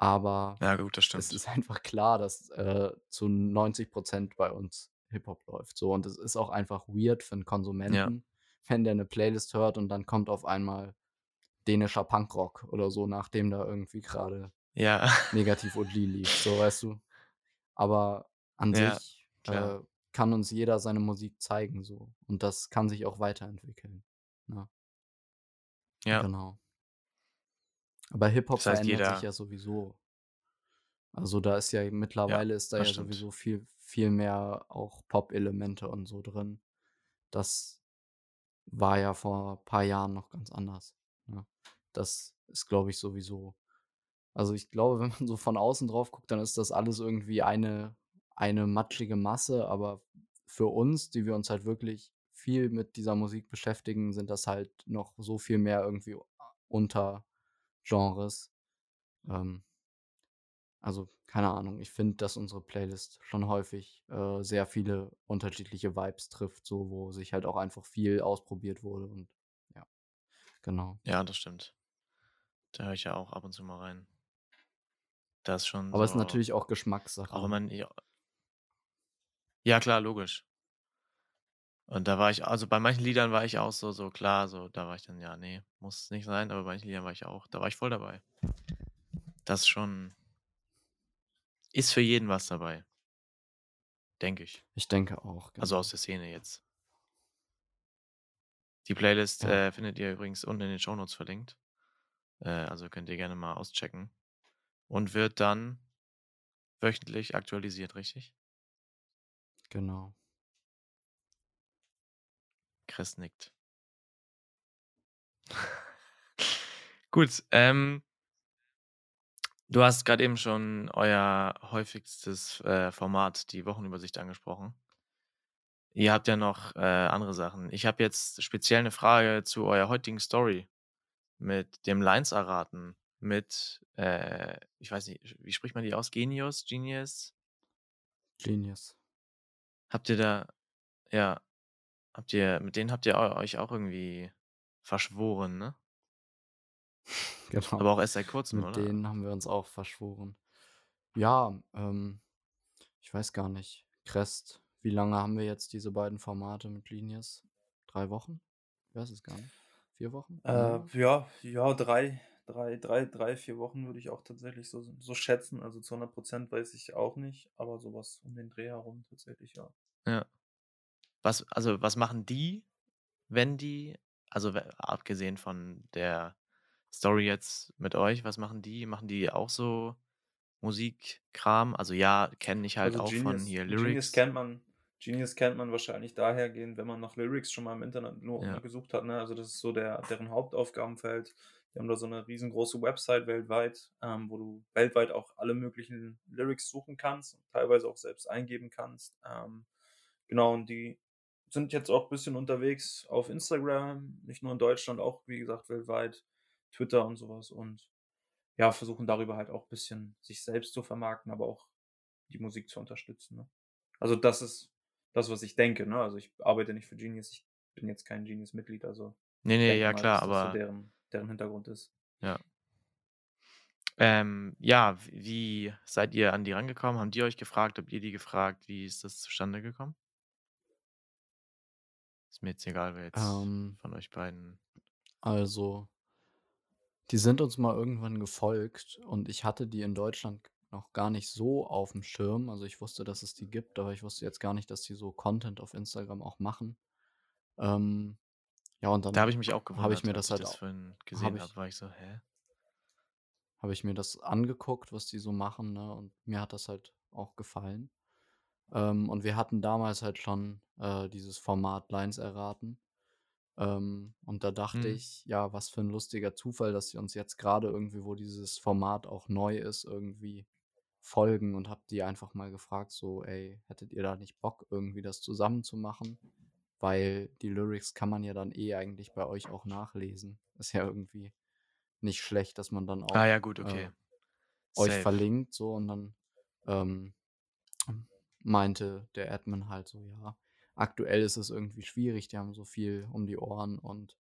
Aber ja, gut, es ist einfach klar, dass, äh, zu 90% bei uns Hip-Hop läuft, so. Und es ist auch einfach weird für 'n Ja, Konsumenten, wenn der 'ne Playlist hört und dann kommt auf einmal dänischer Punkrock oder so, nachdem da irgendwie grade ja, Negativ und.ly lief, so, weißt du? Aber an ja, sich, äh, kann uns jeder seine Musik zeigen so und das kann sich auch weiterentwickeln, ne? Ja, Genau. Aber Hip-Hop das heißt, verändert sich jeder, ja sowieso. Also, da ist ja ja, mittlerweile ist da ja stimmt. sowieso viel viel mehr auch Pop-Elemente und so drin. Das war ja vor paar Jahren noch ganz anders, ne? Das ist, glaube ich, sowieso also, ich glaube, wenn man so von außen drauf guckt, dann ist das alles irgendwie eine eine matschige Masse, aber für uns, die wir uns halt wirklich viel mit dieser Musik beschäftigen, sind das halt noch so viel mehr irgendwie Untergenres. Ähm Also, keine Ahnung, ich finde, dass unsere Playlist schon häufig, äh, sehr viele unterschiedliche Vibes trifft, so, wo sich halt auch einfach viel ausprobiert wurde und ja, genau. Ja, das stimmt. Da höre ich ja auch ab und zu mal rein. Das ist schon Aber es ist so, natürlich auch auch Geschmackssache, wenn ne? man, ja, ja klar, logisch. Und da war ich, also bei manchen Liedern war ich auch so, so klar, so, da war ich dann, ja, nee, muss nicht sein, aber bei manchen Liedern war ich auch, da war ich voll dabei. Das schon, ist für jeden was dabei, denke ich. Ich denke auch, Also aus genau. der Szene jetzt. Die Playlist Ja, äh, findet ihr übrigens unten in den Shownotes verlinkt. Äh, also könnt ihr gerne mal auschecken. Und wird dann wöchentlich aktualisiert, richtig? genau. Chris nickt. Gut, ähm, du hast gerade eben schon euer häufigstes äh, Format, die Wochenübersicht, angesprochen. Ihr habt ja noch äh, andere Sachen. Ich habe jetzt speziell eine Frage zu eurer heutigen Story mit dem Lines erraten. mit, äh, ich weiß nicht, wie spricht man die aus? Genius? Genius? Genius. Habt ihr da, ja, habt ihr, mit denen habt ihr eu- euch auch irgendwie verschworen, ne? Genau. Aber auch erst seit kurzem, Mit oder? denen haben wir uns auch verschworen. Ja, ähm, ich weiß gar nicht. Crest, wie lange haben wir jetzt diese beiden Formate mit Genius? Drei Wochen? Ich weiß es gar nicht. Vier Wochen? Äh, Länger? ja, ja, drei, drei, drei, drei, vier Wochen würde ich auch tatsächlich so, so schätzen. Also zu 100 Prozent weiß ich auch nicht, aber sowas um den Dreh herum tatsächlich, ja. Ja. Was, also, was machen die, wenn die, also abgesehen von der Story jetzt mit euch, was machen die? Machen die auch so Musikkram? Also ja, kenne ich halt Also auch von Genius, hier Genius Lyrics. kennt man, Genius kennt man wahrscheinlich dahergehend, wenn man nach Lyrics schon mal im Internet nur Ja. gesucht hat. Ne? Also das ist so der, deren Hauptaufgabenfeld. Die haben da so eine riesengroße Website weltweit, ähm, wo du weltweit auch alle möglichen Lyrics suchen kannst und teilweise auch selbst eingeben kannst. Ähm, genau, und die sind jetzt auch ein bisschen unterwegs auf Instagram, nicht nur in Deutschland, auch wie gesagt weltweit, Twitter und sowas und ja, versuchen darüber halt auch ein bisschen sich selbst zu vermarkten, aber auch die Musik zu unterstützen. Ne? Also das ist das, was ich denke. Ne? Also ich arbeite nicht für Genius, ich bin jetzt kein Genius-Mitglied, also Nee, nee, ja mal, klar, das so aber deren, deren Hintergrund ist. ja. Ähm, ja, wie seid ihr an die rangekommen? Haben die euch gefragt? Habt ihr die gefragt? Wie ist das zustande gekommen? Ist mir jetzt egal, wer jetzt Ähm, von euch beiden. also, die sind uns mal irgendwann gefolgt und ich hatte die in Deutschland noch gar nicht so auf dem Schirm. Also ich wusste, dass es die gibt, aber ich wusste jetzt gar nicht, dass die so Content auf Instagram auch machen. Ähm, ja, und dann Da habe ich mich auch ich gewundert, mir als das ich halt das au- vorhin gesehen ich, habe, war ich so, hä? habe ich mir das angeguckt, was die so machen, ne? Und mir hat das halt auch gefallen. Ähm, und wir hatten damals halt schon äh, dieses Format Lines erraten. Ähm, und da dachte Hm. ich, ja, was für ein lustiger Zufall, dass sie uns jetzt gerade irgendwie, wo dieses Format auch neu ist, irgendwie folgen und hab die einfach mal gefragt, so, ey, hättet ihr da nicht Bock, irgendwie das zusammen zu machen? Weil die Lyrics kann man ja dann eh eigentlich bei euch auch nachlesen. Ist ja irgendwie nicht schlecht, dass man dann Ah auch ja, gut, äh, okay. euch Safe. verlinkt, so und dann ähm, meinte der Admin halt so, ja, aktuell ist es irgendwie schwierig, die haben so viel um die Ohren und,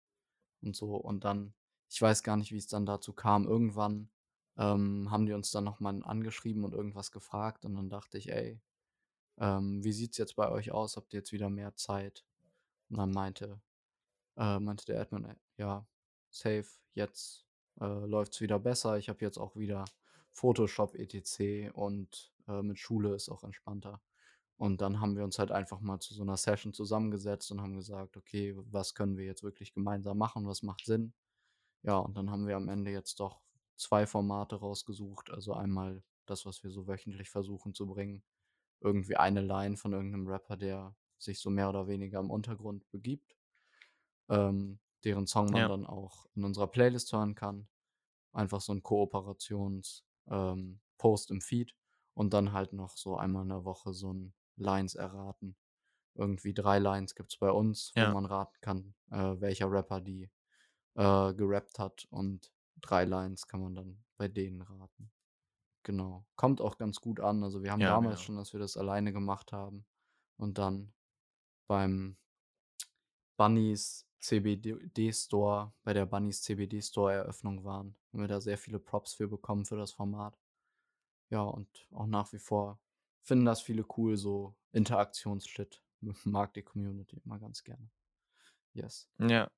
und so. Und dann, ich weiß gar nicht, wie es dann dazu kam. Irgendwann ähm, haben die uns dann nochmal angeschrieben und irgendwas gefragt und dann dachte ich, ey, ähm, wie sieht's jetzt bei euch aus? Habt ihr jetzt wieder mehr Zeit? Und dann meinte, äh, meinte der Admin, ja, safe, jetzt äh, läuft's wieder besser. Ich habe jetzt auch wieder Photoshop etc. und äh, mit Schule ist auch entspannter. Und dann haben wir uns halt einfach mal zu so einer Session zusammengesetzt und haben gesagt, okay, was können wir jetzt wirklich gemeinsam machen? Was macht Sinn? Ja, und dann haben wir am Ende jetzt doch zwei Formate rausgesucht. Also einmal das, was wir so wöchentlich versuchen zu bringen. Irgendwie eine Line von irgendeinem Rapper, der sich so mehr oder weniger im Untergrund begibt. Ähm, deren Song man Ja. dann auch in unserer Playlist hören kann. Einfach so ein Kooperations-Post ähm, im Feed. Und dann halt noch so einmal in der Woche so ein Lines erraten. Irgendwie drei Lines gibt es bei uns, wo Ja. man raten kann, äh, welcher Rapper die äh, gerappt hat. Und drei Lines kann man dann bei denen raten. Genau. Kommt auch ganz gut an. Also wir haben Ja, damals genau. schon, dass wir das alleine gemacht haben. Und dann beim Bunnies CBD Store, bei der Bunnies CBD Store Eröffnung waren, haben wir da sehr viele Props für bekommen für das Format. Ja, und auch nach wie vor finden das viele cool, so Interaktionsshit. Mag die Community immer ganz gerne. Yes. Ja.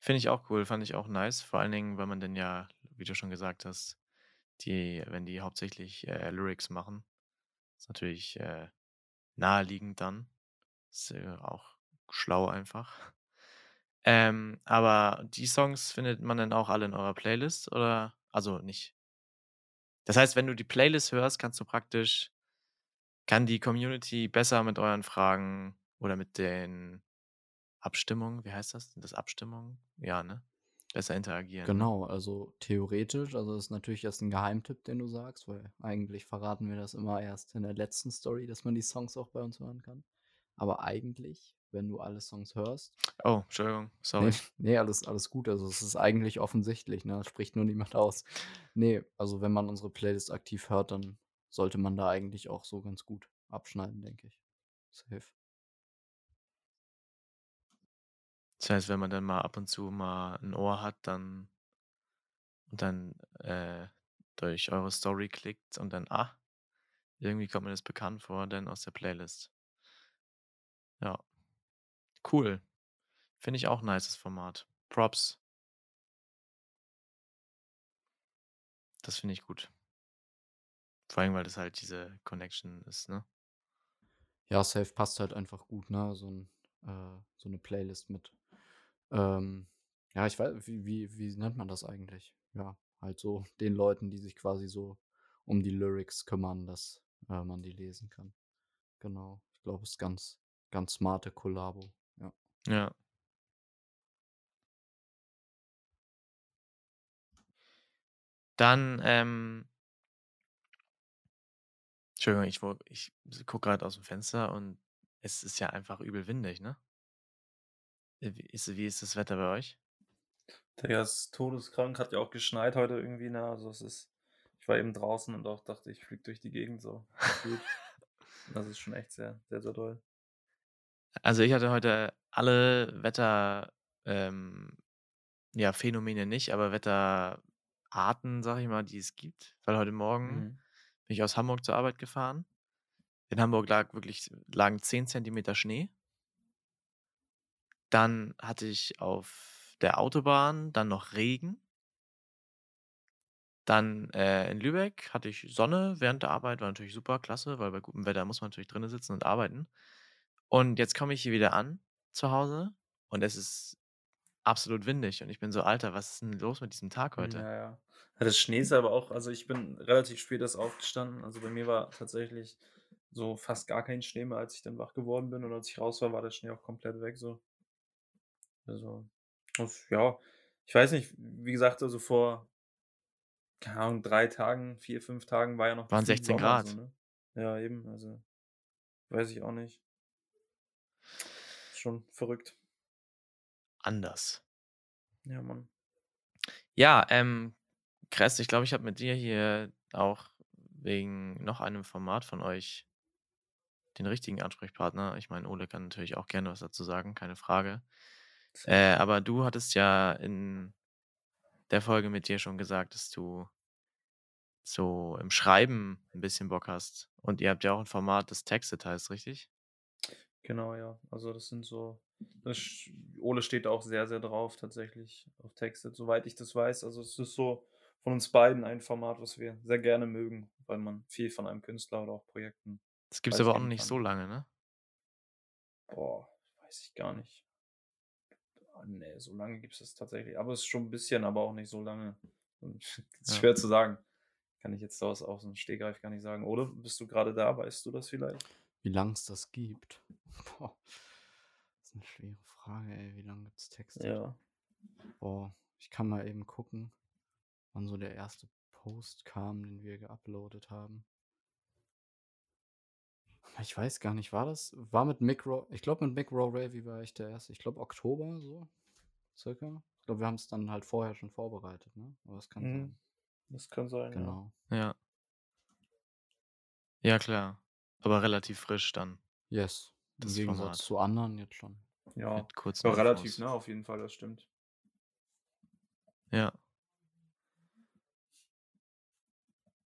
Finde ich auch cool, fand ich auch nice. Vor allen Dingen, weil man dann ja, wie du schon gesagt hast, die, wenn die hauptsächlich äh, Lyrics machen, ist natürlich äh, naheliegend dann. Ist äh, auch schlau einfach. Ähm, aber die Songs findet man dann auch alle in eurer Playlist oder? Also nicht. Das heißt, wenn du die Playlist hörst, kannst du praktisch, kann die Community besser mit euren Fragen oder mit den Abstimmungen, wie heißt das? Sind das Abstimmungen? Ja, ne? Besser interagieren. Ne? Genau, also theoretisch, also das ist natürlich jetzt ein Geheimtipp, den du sagst, weil eigentlich verraten wir das immer erst in der letzten Story, dass man die Songs auch bei uns hören kann. Aber eigentlich wenn du alle Songs hörst. Oh, Entschuldigung, sorry. Nee, nee, alles, alles gut. Also es ist eigentlich offensichtlich, ne? Das spricht nur niemand aus. Nee, also wenn man unsere Playlist aktiv hört, dann sollte man da eigentlich auch so ganz gut abschneiden, denke ich. Safe. Das heißt, wenn man dann mal ab und zu mal ein Ohr hat, dann und dann äh, durch eure Story klickt und dann, ah, irgendwie kommt mir das bekannt vor, dann aus der Playlist. Ja. Cool. Finde ich auch ein nices Format. Props. Das finde ich gut. Vor allem, weil das halt diese Connection ist, ne? Ja, Safe passt halt einfach gut, ne? So, ein, äh, so eine Playlist mit. Ähm, ja, ich weiß, wie, wie, wie nennt man das eigentlich? Ja, halt so den Leuten, die sich quasi so um die Lyrics kümmern, dass äh, man die lesen kann. Genau. Ich glaube, es ist ganz, ganz smarte Kollabo. Ja. Ja. Dann, ähm, Entschuldigung, ich, ich gucke gerade aus dem Fenster und es ist ja einfach übel windig, ne? Äh, Wie ist, wie ist das Wetter bei euch? Der ist todeskrank, hat ja auch geschneit heute irgendwie, ne? Also es ist, ich war eben draußen und auch dachte, ich fliege durch die Gegend so. das ist schon echt sehr, sehr, sehr doll. Also ich hatte heute alle Wetter, ähm, ja, Phänomene nicht, aber Wetterarten, sag ich mal, die es gibt. Weil heute Morgen Mhm. Bin ich aus Hamburg zur Arbeit gefahren. In Hamburg lag wirklich, lagen 10 Zentimeter Schnee. Dann hatte ich auf der Autobahn dann noch Regen. Dann äh, in Lübeck hatte ich Sonne während der Arbeit, war natürlich super, klasse, weil bei gutem Wetter muss man natürlich drinnen sitzen und arbeiten. Und jetzt komme ich hier wieder an zu Hause und es ist absolut windig und ich bin so, Alter, was ist denn los mit diesem Tag heute? Ja, ja. Das Schnee ist aber auch, also ich bin relativ spät erst aufgestanden. Also bei mir war tatsächlich so fast gar kein Schnee mehr, als ich dann wach geworden bin. Und als ich raus war, war der Schnee auch komplett weg. So. Also, das, ja, ich weiß nicht, wie gesagt, also vor, keine Ahnung, drei Tagen, vier, fünf Tagen war ja noch Waren gefühlt 16 Sommer Grad. So, ne? Ja, eben, also weiß ich auch nicht. Schon verrückt. Anders. Ja, Mann. Ja, ähm, Kress, ich glaube, ich habe mit dir hier auch wegen noch einem Format von euch den richtigen Ansprechpartner. Ich meine, Ole kann natürlich auch gerne was dazu sagen, keine Frage. Äh, aber du hattest ja in der Folge mit dir schon gesagt, dass du so im Schreiben ein bisschen Bock hast. Und ihr habt ja auch ein Format, das Textet heißt, richtig? Genau, ja. Also das sind so, das, Ole steht auch sehr, sehr drauf tatsächlich auf Texte, soweit ich das weiß. Also es ist so von uns beiden ein Format, was wir sehr gerne mögen, weil man viel von einem Künstler oder auch Projekten. Das gibt es aber auch noch nicht so lange, ne? Boah, weiß ich gar nicht. Ah, Nee, so lange gibt es das tatsächlich. Aber es ist schon ein bisschen, aber auch nicht so lange. Ja. schwer zu sagen. Kann ich jetzt aus, aus dem Stegreif gar nicht sagen. Oder bist du gerade da? Weißt du das vielleicht? Wie lang es das gibt? Boah. Das ist eine schwere Frage, ey. Wie lange gibt es Texte? Ja. Boah, ich kann mal eben gucken, wann so der erste Post kam, den wir geuploadet haben. Ich weiß gar nicht, war das? War mit Mick Ro Ich glaube, mit Mick Rowe wie war ich der erste? Ich glaube, Oktober so, circa. Ich glaube, wir haben es dann halt vorher schon vorbereitet, ne? Aber das kann Mhm. sein. Das kann sein. Genau. Ja. Ja, klar. Aber relativ frisch dann. Yes. Im Das Gegensatz Format. zu anderen jetzt schon. Ja. Kurzen Ja, relativ, Infos. ne? Auf jeden Fall, das stimmt. Ja.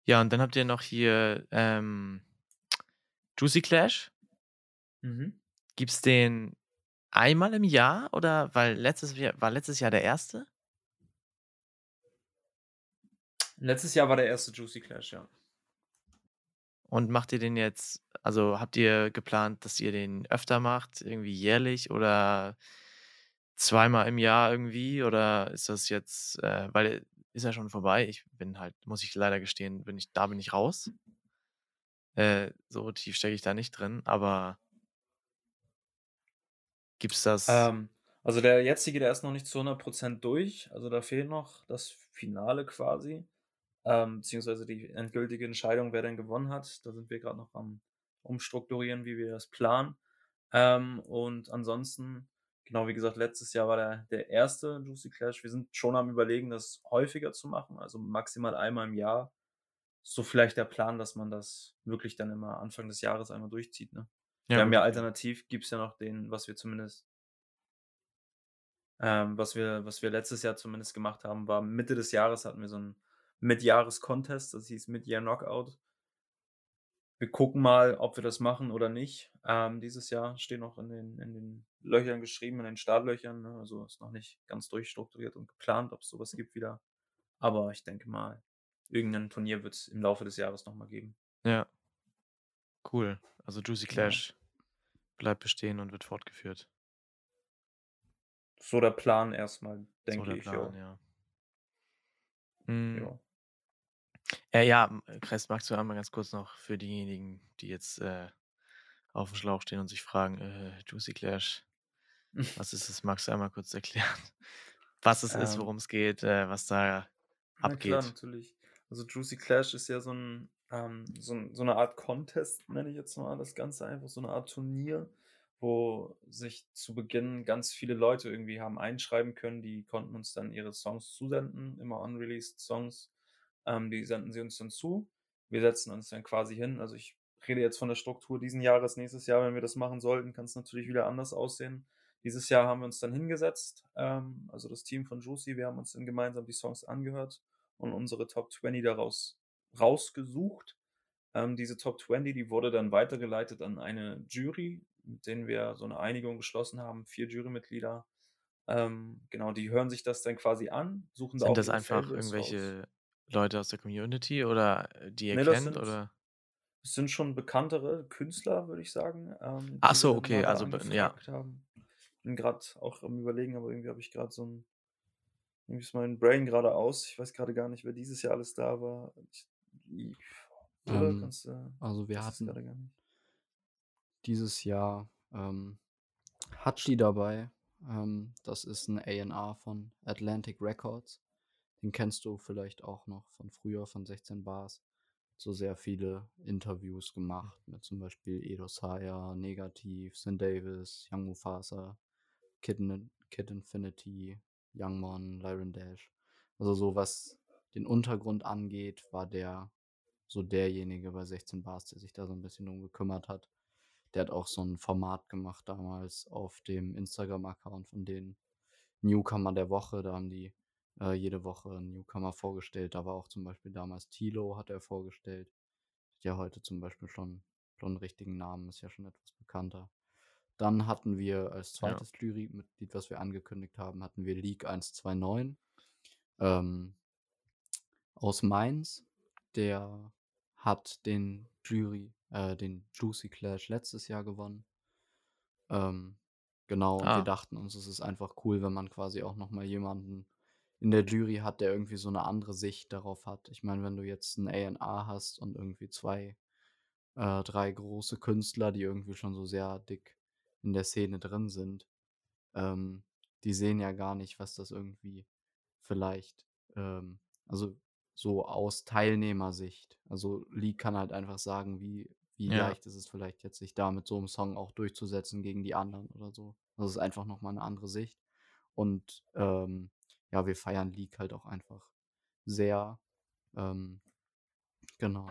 Ja, und dann habt ihr noch hier ähm, Juicy Clash. Mhm. Gibt's den einmal im Jahr oder weil letztes Jahr war letztes Jahr der erste? Letztes Jahr war der erste Juicy Clash, ja. Und macht ihr den jetzt, also habt ihr geplant, dass ihr den öfter macht, irgendwie jährlich oder zweimal im Jahr irgendwie? Oder ist das jetzt, äh, weil ist ja schon vorbei. Ich bin halt, muss ich leider gestehen, bin ich, da bin ich raus. Äh, so tief stecke ich da nicht drin, aber gibt's das? Ähm, also der jetzige, der ist noch nicht zu 100% durch. Also da fehlt noch das Finale quasi. Ähm, beziehungsweise die endgültige Entscheidung, wer denn gewonnen hat. Da sind wir gerade noch am Umstrukturieren, wie wir das planen. Ähm, und ansonsten, genau wie gesagt, letztes Jahr war der, der erste Juicy Clash. Wir sind schon am Überlegen, das häufiger zu machen, also maximal einmal im Jahr. So vielleicht der Plan, dass man das wirklich dann immer Anfang des Jahres einmal durchzieht. Ne? wir haben ja alternativ, gibt es ja noch den, was wir zumindest, ähm, was wir, was wir letztes Jahr zumindest gemacht haben, war Mitte des Jahres hatten wir so einen Mid-Jahres-Contest, das hieß Mid-Year-Knockout. Wir gucken mal, ob wir das machen oder nicht. Ähm, dieses Jahr steht noch in den, in den Löchern geschrieben, in den Startlöchern. Ne? Also ist noch nicht ganz durchstrukturiert und geplant, ob es sowas gibt wieder. Aber ich denke mal, irgendein Turnier wird es im Laufe des Jahres nochmal geben. Ja. Cool. Also Juicy. Clash bleibt bestehen und wird fortgeführt. So der Plan erstmal, so denke der ich. Plan, ja. ja. Mm, Ja. Äh, ja, m- äh, Chris, magst du einmal ganz kurz noch für diejenigen, die jetzt äh, auf dem Schlauch stehen und sich fragen, äh, Juicy Clash, was ist es? Magst du einmal kurz erklären, was es ist, Ähm, worum es geht, äh, was da Na klar, abgeht? natürlich. Also Juicy Clash ist ja so, ein, ähm, so, ein, so eine Art Contest, nenne ich jetzt mal das Ganze einfach, so eine Art Turnier, wo sich zu Beginn ganz viele Leute irgendwie haben einschreiben können, die konnten uns dann ihre Songs zusenden, immer unreleased Songs, ähm, die senden sie uns dann zu. Wir setzen uns dann quasi hin, also ich rede jetzt von der Struktur diesen Jahres, nächstes Jahr, wenn wir das machen sollten, kann es natürlich wieder anders aussehen. Dieses Jahr haben wir uns dann hingesetzt, ähm, also das Team von Juicy, wir haben uns dann gemeinsam die Songs angehört und unsere Top 20 daraus rausgesucht. Ähm, diese Top 20, die wurde dann weitergeleitet an eine Jury, mit denen wir so eine Einigung geschlossen haben, vier Jurymitglieder. Ähm, genau, die hören sich das dann quasi an, suchen da Sind auch das einfach Favorites raus. Leute aus der Community oder äh, die ihr Nee, kennt? sind, Oder? das sind schon bekanntere Künstler, würde ich sagen, ähm, Ach so, okay, also ja. haben. Bin gerade auch am Überlegen, aber irgendwie habe ich gerade so ein, irgendwie ist mein Brain gerade aus. Ich weiß gerade gar nicht, wer dieses Jahr alles da war. Ich, ich, Ähm, kannst also wir es hatten dieses Jahr ähm, Hachi dabei. Ähm, das ist ein A&R von Atlantic Records. Den kennst du vielleicht auch noch von früher, von 16 Bars. So sehr viele Interviews gemacht mit zum Beispiel Edo Saya, Negativ, Sin Davis, Young Mufasa, Kid, In Kid Infinity, Youngmon, Lyron Dash. Also so was den Untergrund angeht, war der so derjenige bei 16 Bars, der sich da so ein bisschen drum gekümmert hat. Der hat auch so ein Format gemacht damals auf dem Instagram-Account von den Newcomer der Woche. Da haben die äh, jede Woche einen Newcomer vorgestellt. Da war auch zum Beispiel damals Tilo, hat er vorgestellt. Hat ja heute zum Beispiel schon, schon einen richtigen Namen, ist ja schon etwas bekannter. Dann hatten wir als Ja. zweites Jurymitglied, was wir angekündigt haben, hatten wir League 129 ähm, aus Mainz. Der hat den Jury, äh, den Juicy Clash letztes Jahr gewonnen. Ähm, genau, und wir Ah, dachten uns, es ist einfach cool, wenn man quasi auch nochmal jemanden in der Jury hat, der irgendwie so eine andere Sicht darauf hat. Ich meine, wenn du jetzt ein A&R hast und irgendwie zwei, äh, drei große Künstler, die irgendwie schon so sehr dick in der Szene drin sind, ähm, die sehen ja gar nicht, was das irgendwie vielleicht, ähm, also so aus Teilnehmersicht. Also Lee kann halt einfach sagen, wie, wie ja, leicht ist es vielleicht jetzt, sich da mit so einem Song auch durchzusetzen gegen die anderen oder so. Das ist einfach nochmal eine andere Sicht. Und ähm, ja, wir feiern League halt auch einfach sehr. Ähm, genau.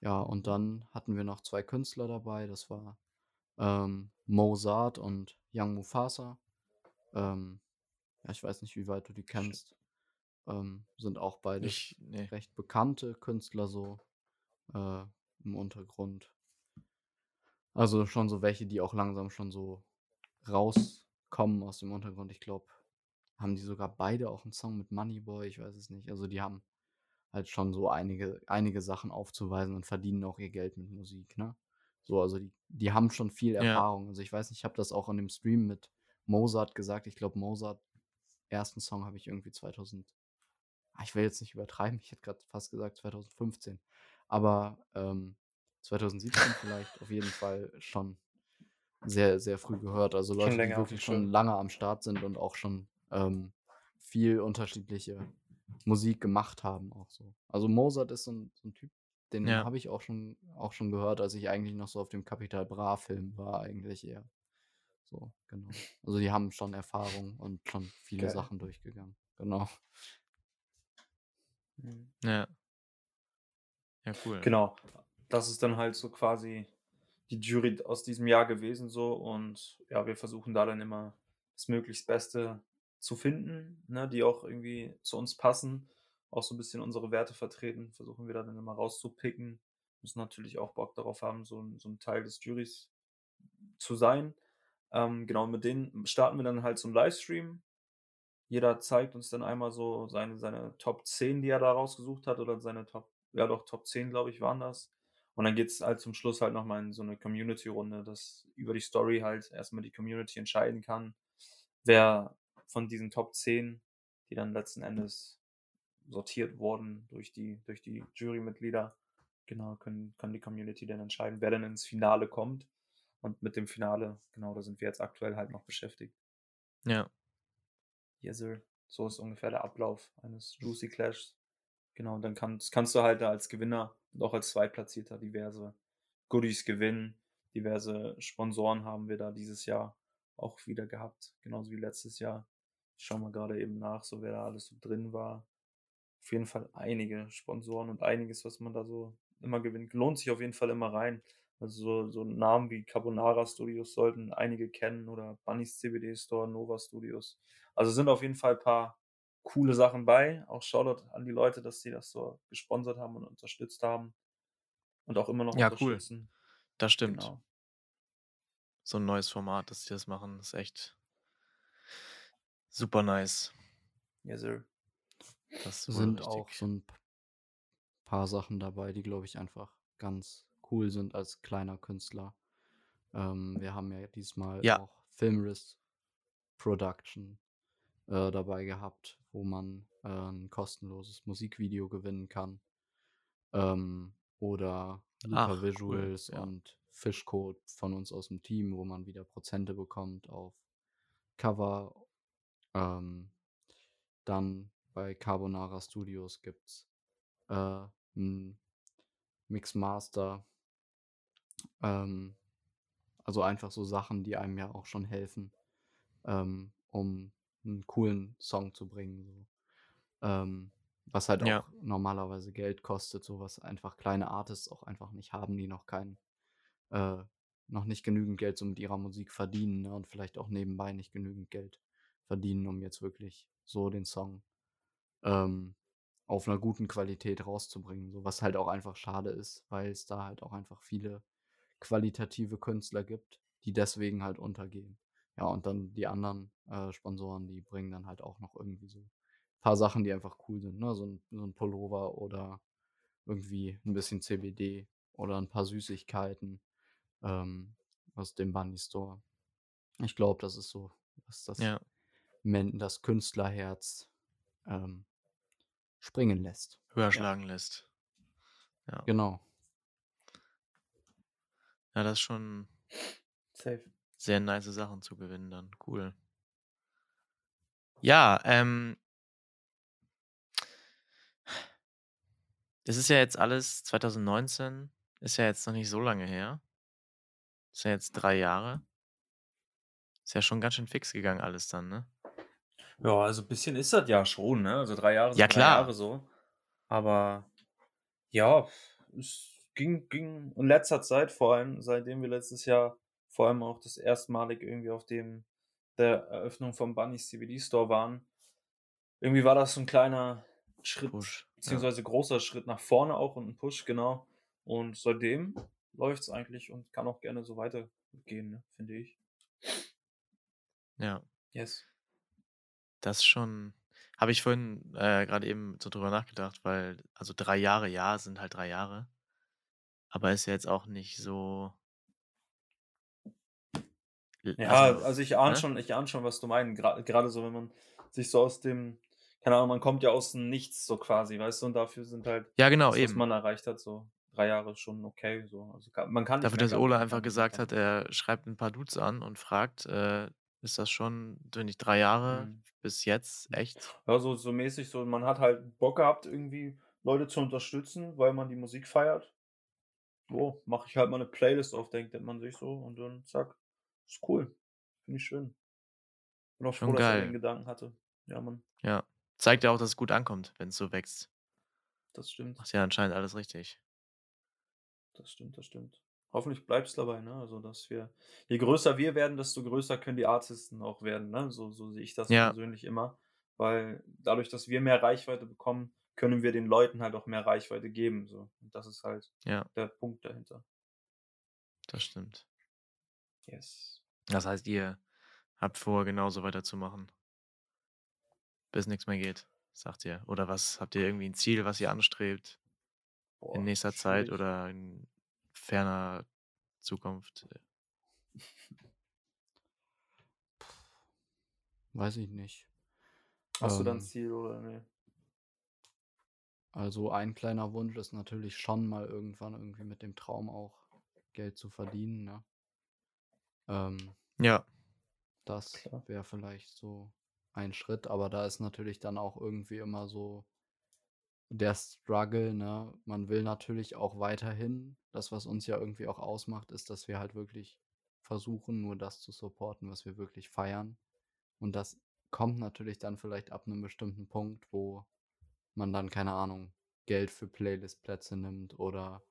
Ja, und dann hatten wir noch zwei Künstler dabei. Das war ähm, Mozart und Young Mufasa. Ähm, ja, ich weiß nicht, wie weit du die kennst. Ähm, sind auch beides Ich, nee. recht bekannte Künstler so äh, im Untergrund. Also schon so welche, die auch langsam schon so rauskommen aus dem Untergrund. Ich glaube, haben die sogar beide auch einen Song mit Moneyboy, ich weiß es nicht. Also die haben halt schon so einige, einige Sachen aufzuweisen und verdienen auch ihr Geld mit Musik, ne? So, also die, die haben schon viel Ja, Erfahrung. Also ich weiß nicht, ich habe das auch in dem Stream mit Mozart gesagt. Ich glaube, Mozart, ersten Song habe ich irgendwie 2000, ah, ich will jetzt nicht übertreiben, ich hätte gerade fast gesagt 2015. Aber ähm, 2017 vielleicht auf jeden Fall schon sehr, sehr früh gehört. Also Leute, die wirklich schon lange am Start sind und auch schon ähm, viel unterschiedliche Musik gemacht haben, auch so. Also Mozart ist so ein, so ein Typ, den Ja. habe ich auch schon, auch schon gehört, als ich eigentlich noch so auf dem Capital Bra-Film war, eigentlich eher. So, genau. Also die haben schon Erfahrung und schon viele Geil. Sachen durchgegangen. Genau. Mhm. Ja. Ja, cool. Genau. Das ist dann halt so quasi die Jury aus diesem Jahr gewesen so und ja, wir versuchen da dann immer das möglichst Beste zu finden, ne, die auch irgendwie zu uns passen, auch so ein bisschen unsere Werte vertreten, versuchen wir da dann immer rauszupicken. Müssen natürlich auch Bock darauf haben, so, so ein Teil des Jurys zu sein. Ähm, genau, mit denen starten wir dann halt einen Livestream. Jeder zeigt uns dann einmal so seine, seine Top 10, die er da rausgesucht hat, oder seine Top, ja doch, Top 10, glaube ich, waren das. Und dann geht es halt zum Schluss halt nochmal in so eine Community-Runde, dass über die Story halt erstmal die Community entscheiden kann, wer von diesen Top 10, die dann letzten Endes sortiert wurden durch die, durch die Jurymitglieder, genau, können, kann die Community dann entscheiden, wer dann ins Finale kommt. Und mit dem Finale, genau, da sind wir jetzt aktuell halt noch beschäftigt. Ja. Yes, sir. So ist ungefähr der Ablauf eines Juicy Clashs. Genau, und dann kannst, kannst du halt da als Gewinner und auch als Zweitplatzierter diverse Goodies gewinnen. Diverse Sponsoren haben wir da dieses Jahr auch wieder gehabt, genauso wie letztes Jahr. Ich schau mal gerade eben nach, so wer da alles so drin war. Auf jeden Fall einige Sponsoren und einiges, was man da so immer gewinnt. Lohnt sich auf jeden Fall immer rein. Also so, so Namen wie Carbonara Studios sollten einige kennen oder Bunny's CBD Store, Nova Studios. Also sind auf jeden Fall ein paar coole Sachen bei. Auch Shoutout an die Leute, dass sie das so gesponsert haben und unterstützt haben. Und auch immer noch Ja, cool. unterstützen. Das stimmt. Genau. So ein neues Format, dass die das machen, ist echt super nice. Yes, sir. Das sind richtig. auch so ein paar Sachen dabei, die, glaube ich, einfach ganz cool sind als kleiner Künstler. Ähm, wir haben ja diesmal Ja. auch Filmriss Production äh, dabei gehabt, wo man äh, ein kostenloses Musikvideo gewinnen kann. Ähm, oder Looper cool, Visuals ja. und Fischcode von uns aus dem Team, wo man wieder Prozente bekommt auf Cover. Ähm, dann bei Carbonara Studios gibt es äh, ein Mixmaster. Ähm, also einfach so Sachen, die einem ja auch schon helfen, ähm, um einen coolen Song zu bringen. So. Ähm, was halt Ja. auch normalerweise Geld kostet, so was einfach kleine Artists auch einfach nicht haben, die noch kein, äh, noch nicht genügend Geld so mit ihrer Musik verdienen ne? und vielleicht auch nebenbei nicht genügend Geld verdienen, um jetzt wirklich so den Song ähm, auf einer guten Qualität rauszubringen. So was halt auch einfach schade ist, weil es da halt auch einfach viele qualitative Künstler gibt, die deswegen halt untergehen. Ja, und dann die anderen äh, Sponsoren, die bringen dann halt auch noch irgendwie so ein paar Sachen, die einfach cool sind. Ne? So, ein, so ein Pullover oder irgendwie ein bisschen CBD oder ein paar Süßigkeiten ähm, aus dem Bunny Store. Ich glaube, das ist so, was das, Ja. Men das Künstlerherz ähm, springen lässt. Höher schlagen lässt. Ja. Genau. ja, das ist schon Safe. sehr nice Sachen zu gewinnen dann. Cool. Ja, ähm. Das ist ja jetzt alles 2019, ist ja jetzt noch nicht so lange her. Ist ja jetzt drei Jahre. Ist ja schon ganz schön fix gegangen alles dann, ne? Ja, also ein bisschen ist das ja schon, ne? Also drei Jahre sind Ja, drei klar. Jahre so. Aber ja, es ging, ging in letzter Zeit, vor allem seitdem wir letztes Jahr vor allem auch das erstmalig irgendwie auf dem der Eröffnung vom Bunny's CBD Store waren. Irgendwie war das so ein kleiner Schritt, Push. Ja. beziehungsweise großer Schritt nach vorne auch und ein Push, genau. Und seitdem läuft es eigentlich und kann auch gerne so weitergehen, ne? finde ich. ja. Yes. Das schon. Habe ich vorhin äh, gerade eben so drüber nachgedacht, weil, also drei Jahre, ja, sind halt drei Jahre. Aber ist ja jetzt auch nicht so. Ja, also, also ich ahne ne? schon, ich ahne schon, was du meinst. Gra- Gerade so, wenn man sich so aus dem, keine Ahnung, man kommt ja aus dem Nichts so quasi, weißt du, und dafür sind halt Ja, genau, das, was eben. man erreicht hat, so drei Jahre schon okay. So. Also man kann Dafür, dass Ola einfach gesagt hat, er schreibt ein paar Dudes an und fragt, äh, ist das schon, wenn ich drei Jahre Mhm. bis jetzt echt? Ja, so, so mäßig, so man hat halt Bock gehabt, irgendwie Leute zu unterstützen, weil man die Musik feiert. So, mache ich halt mal eine Playlist auf, denkt man sich so und dann zack. Ist cool. Finde ich schön. Bin auch froh, Schon dass er den geil. Gedanken hatte. Ja, Mann, Ja. Zeigt ja auch, dass es gut ankommt, wenn es so wächst. das stimmt. Macht ja anscheinend alles richtig. Das stimmt, das stimmt. Hoffentlich bleibt es dabei, ne? Also, dass wir je größer wir werden, desto größer können die Artisten auch werden, ne? So so sehe ich das Ja. persönlich immer, weil dadurch, dass wir mehr Reichweite bekommen, können wir den Leuten halt auch mehr Reichweite geben, so. Und das ist halt Ja, der Punkt dahinter. das stimmt. Yes. Das heißt, ihr habt vor, genauso weiterzumachen, bis nichts mehr geht, sagt ihr. Oder was habt ihr irgendwie ein Ziel, was ihr anstrebt in Boah, nächster Zeit schwierig. oder in ferner Zukunft? Weiß ich nicht. Hast du da 'n Ähm, Ziel oder ne? also ein kleiner Wunsch ist natürlich schon mal irgendwann irgendwie mit dem Traum auch Geld zu verdienen, ne? Ähm, Ja, das wäre vielleicht so ein Schritt, aber da ist natürlich dann auch irgendwie immer so der Struggle, ne? Man will natürlich auch weiterhin das, was uns ja irgendwie auch ausmacht, ist, dass wir halt wirklich versuchen, nur das zu supporten, was wir wirklich feiern. Und das kommt natürlich dann vielleicht ab 'nem bestimmten Punkt, wo man dann, keine Ahnung, Geld für Playlist-Plätze nimmt oder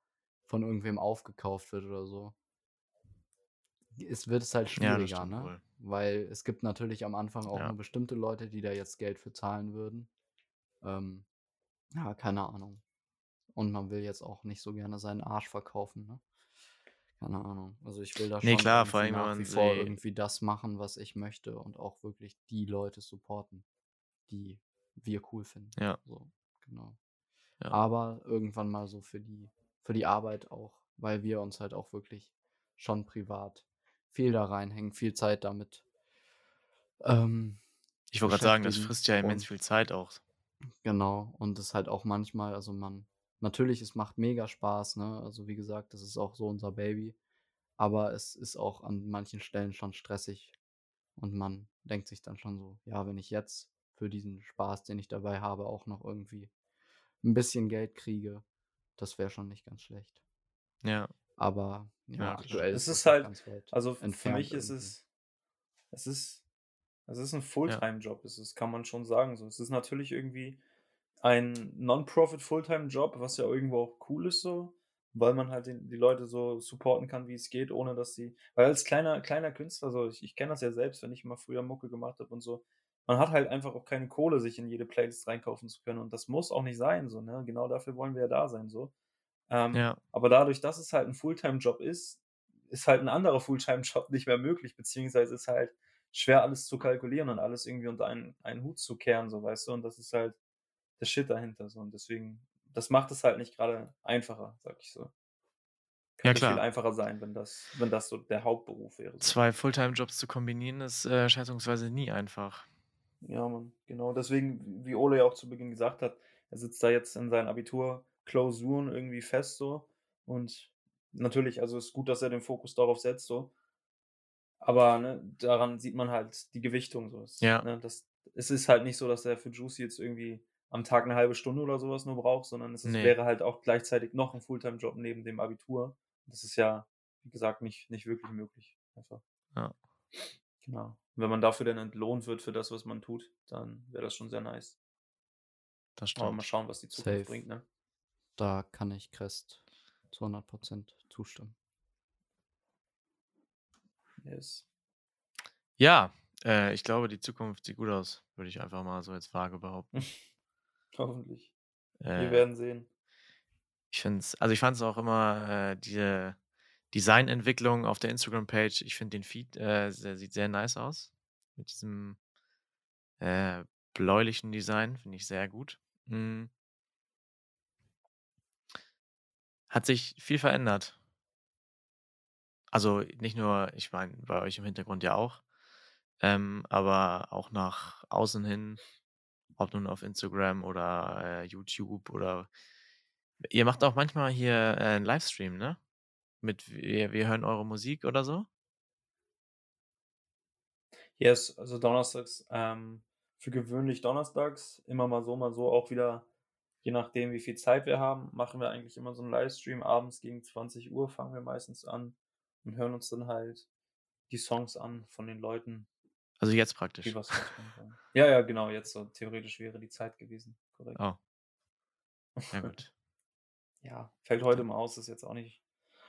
von irgendwem aufgekauft wird oder so. Es wird es halt ja, schwieriger, stimmt ne? wohl. Weil es gibt natürlich am Anfang auch Ja. nur bestimmte Leute, die da jetzt Geld für zahlen würden. Ähm, ja, keine Ahnung. Und man will jetzt auch nicht so gerne seinen Arsch verkaufen, ne? Keine Ahnung. Also, ich will da Ne, schon klar, vor irgendwie allem, nach wie vor irgendwie das machen, was ich möchte und auch wirklich die Leute supporten, die wir cool finden. Ja. So, genau. Ja. Aber irgendwann mal so für die für die Arbeit auch, weil wir uns halt auch wirklich schon privat viel da reinhängen, viel Zeit damit ähm, Ich wollte grad sagen, das frisst ja immens viel Zeit auch. Genau, und das halt auch manchmal also, man natürlich, es macht mega Spaß, ne? Also, wie gesagt, das ist auch so unser Baby, aber es ist auch an manchen Stellen schon stressig und man denkt sich dann schon so: „Ja, wenn ich jetzt für diesen Spaß, den ich dabei habe, auch noch irgendwie 'n bisschen Geld kriege, das wäre schon nicht ganz schlecht.“ Ja. Aber ja, Ja, aktuell Es ist noch halt ganz weit also, für mich ist irgendwie. es es ist es ist 'n Ja. Fulltime-Job, es ist kann man schon sagen so. Es ist natürlich irgendwie ein Non-Profit Fulltime-Job, was ja irgendwo auch cool ist so, weil man halt den die Leute so supporten kann, wie es geht, ohne dass sie weil als kleiner kleiner Künstler so ich ich kenne das ja selbst, wenn ich mal früher Mucke gemacht habe und so, man hat halt einfach auch keine Kohle, sich in jede Playlist reinkaufen zu können und das muss auch nicht sein so, ne? Genau dafür wollen wir ja da sein so. Ähm, Ja. aber dadurch, dass es halt 'n Fulltime-Job ist, ist halt 'n anderer Fulltime-Job nicht mehr möglich, beziehungsweise ist halt schwer, alles zu kalkulieren und alles irgendwie unter einen einen Hut zu kehren, so, weißt du? Und das ist halt der Shit dahinter so und deswegen das macht es halt nicht grade einfacher, sage ich so. Ja, Könnte viel klar. einfacher sein, wenn das wenn das so der Hauptberuf wäre so. 2 Fulltime-Jobs zu kombinieren, ist, äh, schätzungsweise nie einfach. Ja, Mann, genau. Deswegen, wie Ole ja auch zu Beginn gesagt hat, er sitzt da jetzt in seinen Abiturklausuren irgendwie fest so und natürlich also, ist gut, dass er den Fokus darauf setzt so. Aber, ne, daran sieht man halt die Gewichtung so. Es Ja. ne, das es ist halt nicht so, dass er für Juicy jetzt irgendwie am Tag 'ne halbe Stunde oder so was nur braucht, sondern es ist Ne. wäre halt auch gleichzeitig noch 'n Fulltime-Job neben dem Abitur. Das ist ja, wie gesagt, nicht nicht wirklich möglich einfach. Ja. Genau. Wenn man dafür dann entlohnt wird für das, was man tut, dann wäre das schon sehr nice. Das Aber mal stimmt. schauen, was die Zukunft Safe. bringt, ne? Da kann ich Crest zu 100% zustimmen. Yes. Ja, äh, ich glaube, die Zukunft sieht gut aus, würde ich einfach mal so als vage behaupten. Hoffentlich. Wir Äh werden sehen. Ich finde es also, ich fand es auch immer, äh, diese Designentwicklung auf der Instagram-Page ich finde den Feed, äh, der sieht sehr nice aus mit diesem, äh, bläulichen Design, finde ich sehr gut. Hm. Hat sich viel verändert. Also, nicht nur ich meine, bei euch im Hintergrund ja auch, ähm, aber auch nach außen hin, ob nun auf Instagram oder, äh, YouTube oder ihr macht auch manchmal hier, äh, 'n Livestream, ne? Mit wir wir hören eure Musik oder so? Yes, also donnerstags, ähm, für gewöhnlich donnerstags, immer mal so, mal so auch wieder je nachdem, wie viel Zeit wir haben, machen wir eigentlich immer so einen Livestream. Abends gegen 20 Uhr fangen wir meistens an und hören uns dann halt die Songs an von den Leuten, Also jetzt praktisch. Ja, ja, genau, jetzt so theoretisch wäre die Zeit gewesen. Korrekt. Oh, ja gut. Ja, fällt heute mal aus, ist jetzt auch nicht.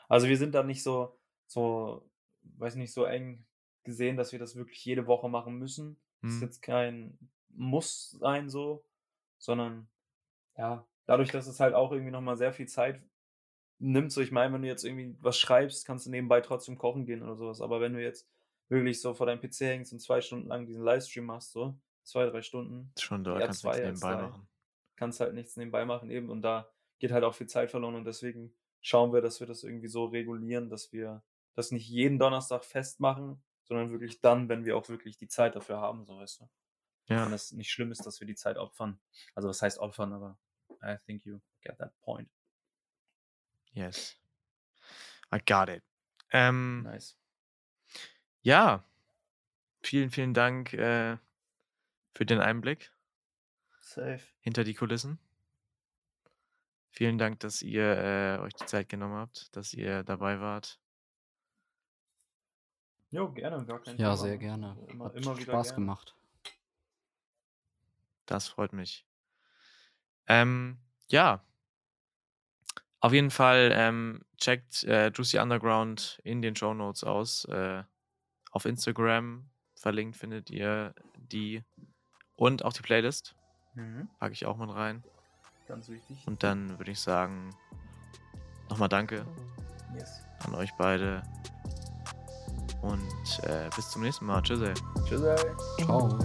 Also wir sind da nicht so, so, weiß nicht, so eng gesehen, dass wir das wirklich jede Woche machen müssen. Das ist Hm. jetzt kein Muss sein so, sondern ja, dadurch, dass es halt auch irgendwie nochmal sehr viel Zeit nimmt, so ich meine, wenn du jetzt irgendwie was schreibst, kannst du nebenbei trotzdem kochen gehen oder sowas. Aber wenn du jetzt wirklich so vor deinem PC hängst und zwei Stunden lang diesen Livestream machst, so, zwei, drei Stunden, schon da, kannst nichts zwei als nebenbei drei, machen. kannst halt nichts nebenbei machen eben und da geht halt auch viel Zeit verloren und deswegen schauen wir, dass wir das irgendwie so regulieren, dass wir das nicht jeden Donnerstag festmachen, sondern wirklich dann, wenn wir auch wirklich die Zeit dafür haben, so weißt du. Ja. Und es nicht schlimm ist, dass wir die Zeit opfern. Also was heißt opfern, aber I think you get that point. Yes. I got it. Ähm, Nice. ja, vielen, vielen Dank äh, für den Einblick Safe. hinter die Kulissen. Vielen Dank, dass ihr äh, euch die Zeit genommen habt, dass ihr dabei wart. Jo, gerne, gar kein Ja, Thema. sehr gerne. Also Immer, Hat immer wieder Spaß gerne. gemacht. Das freut mich. Ähm, ja. Auf jeden Fall ähm, checkt äh, Juicy Underground in den Show Notes aus. Äh, auf Instagram verlinkt findet ihr die und auch die Playlist. Mhm. Packe ich auch mit rein. Ganz wichtig. Und dann würde ich sagen, nochmal danke Yes. an euch beide. Und äh, bis zum nächsten Mal. Tschüss. ey. Tschüss. ey. Ciao.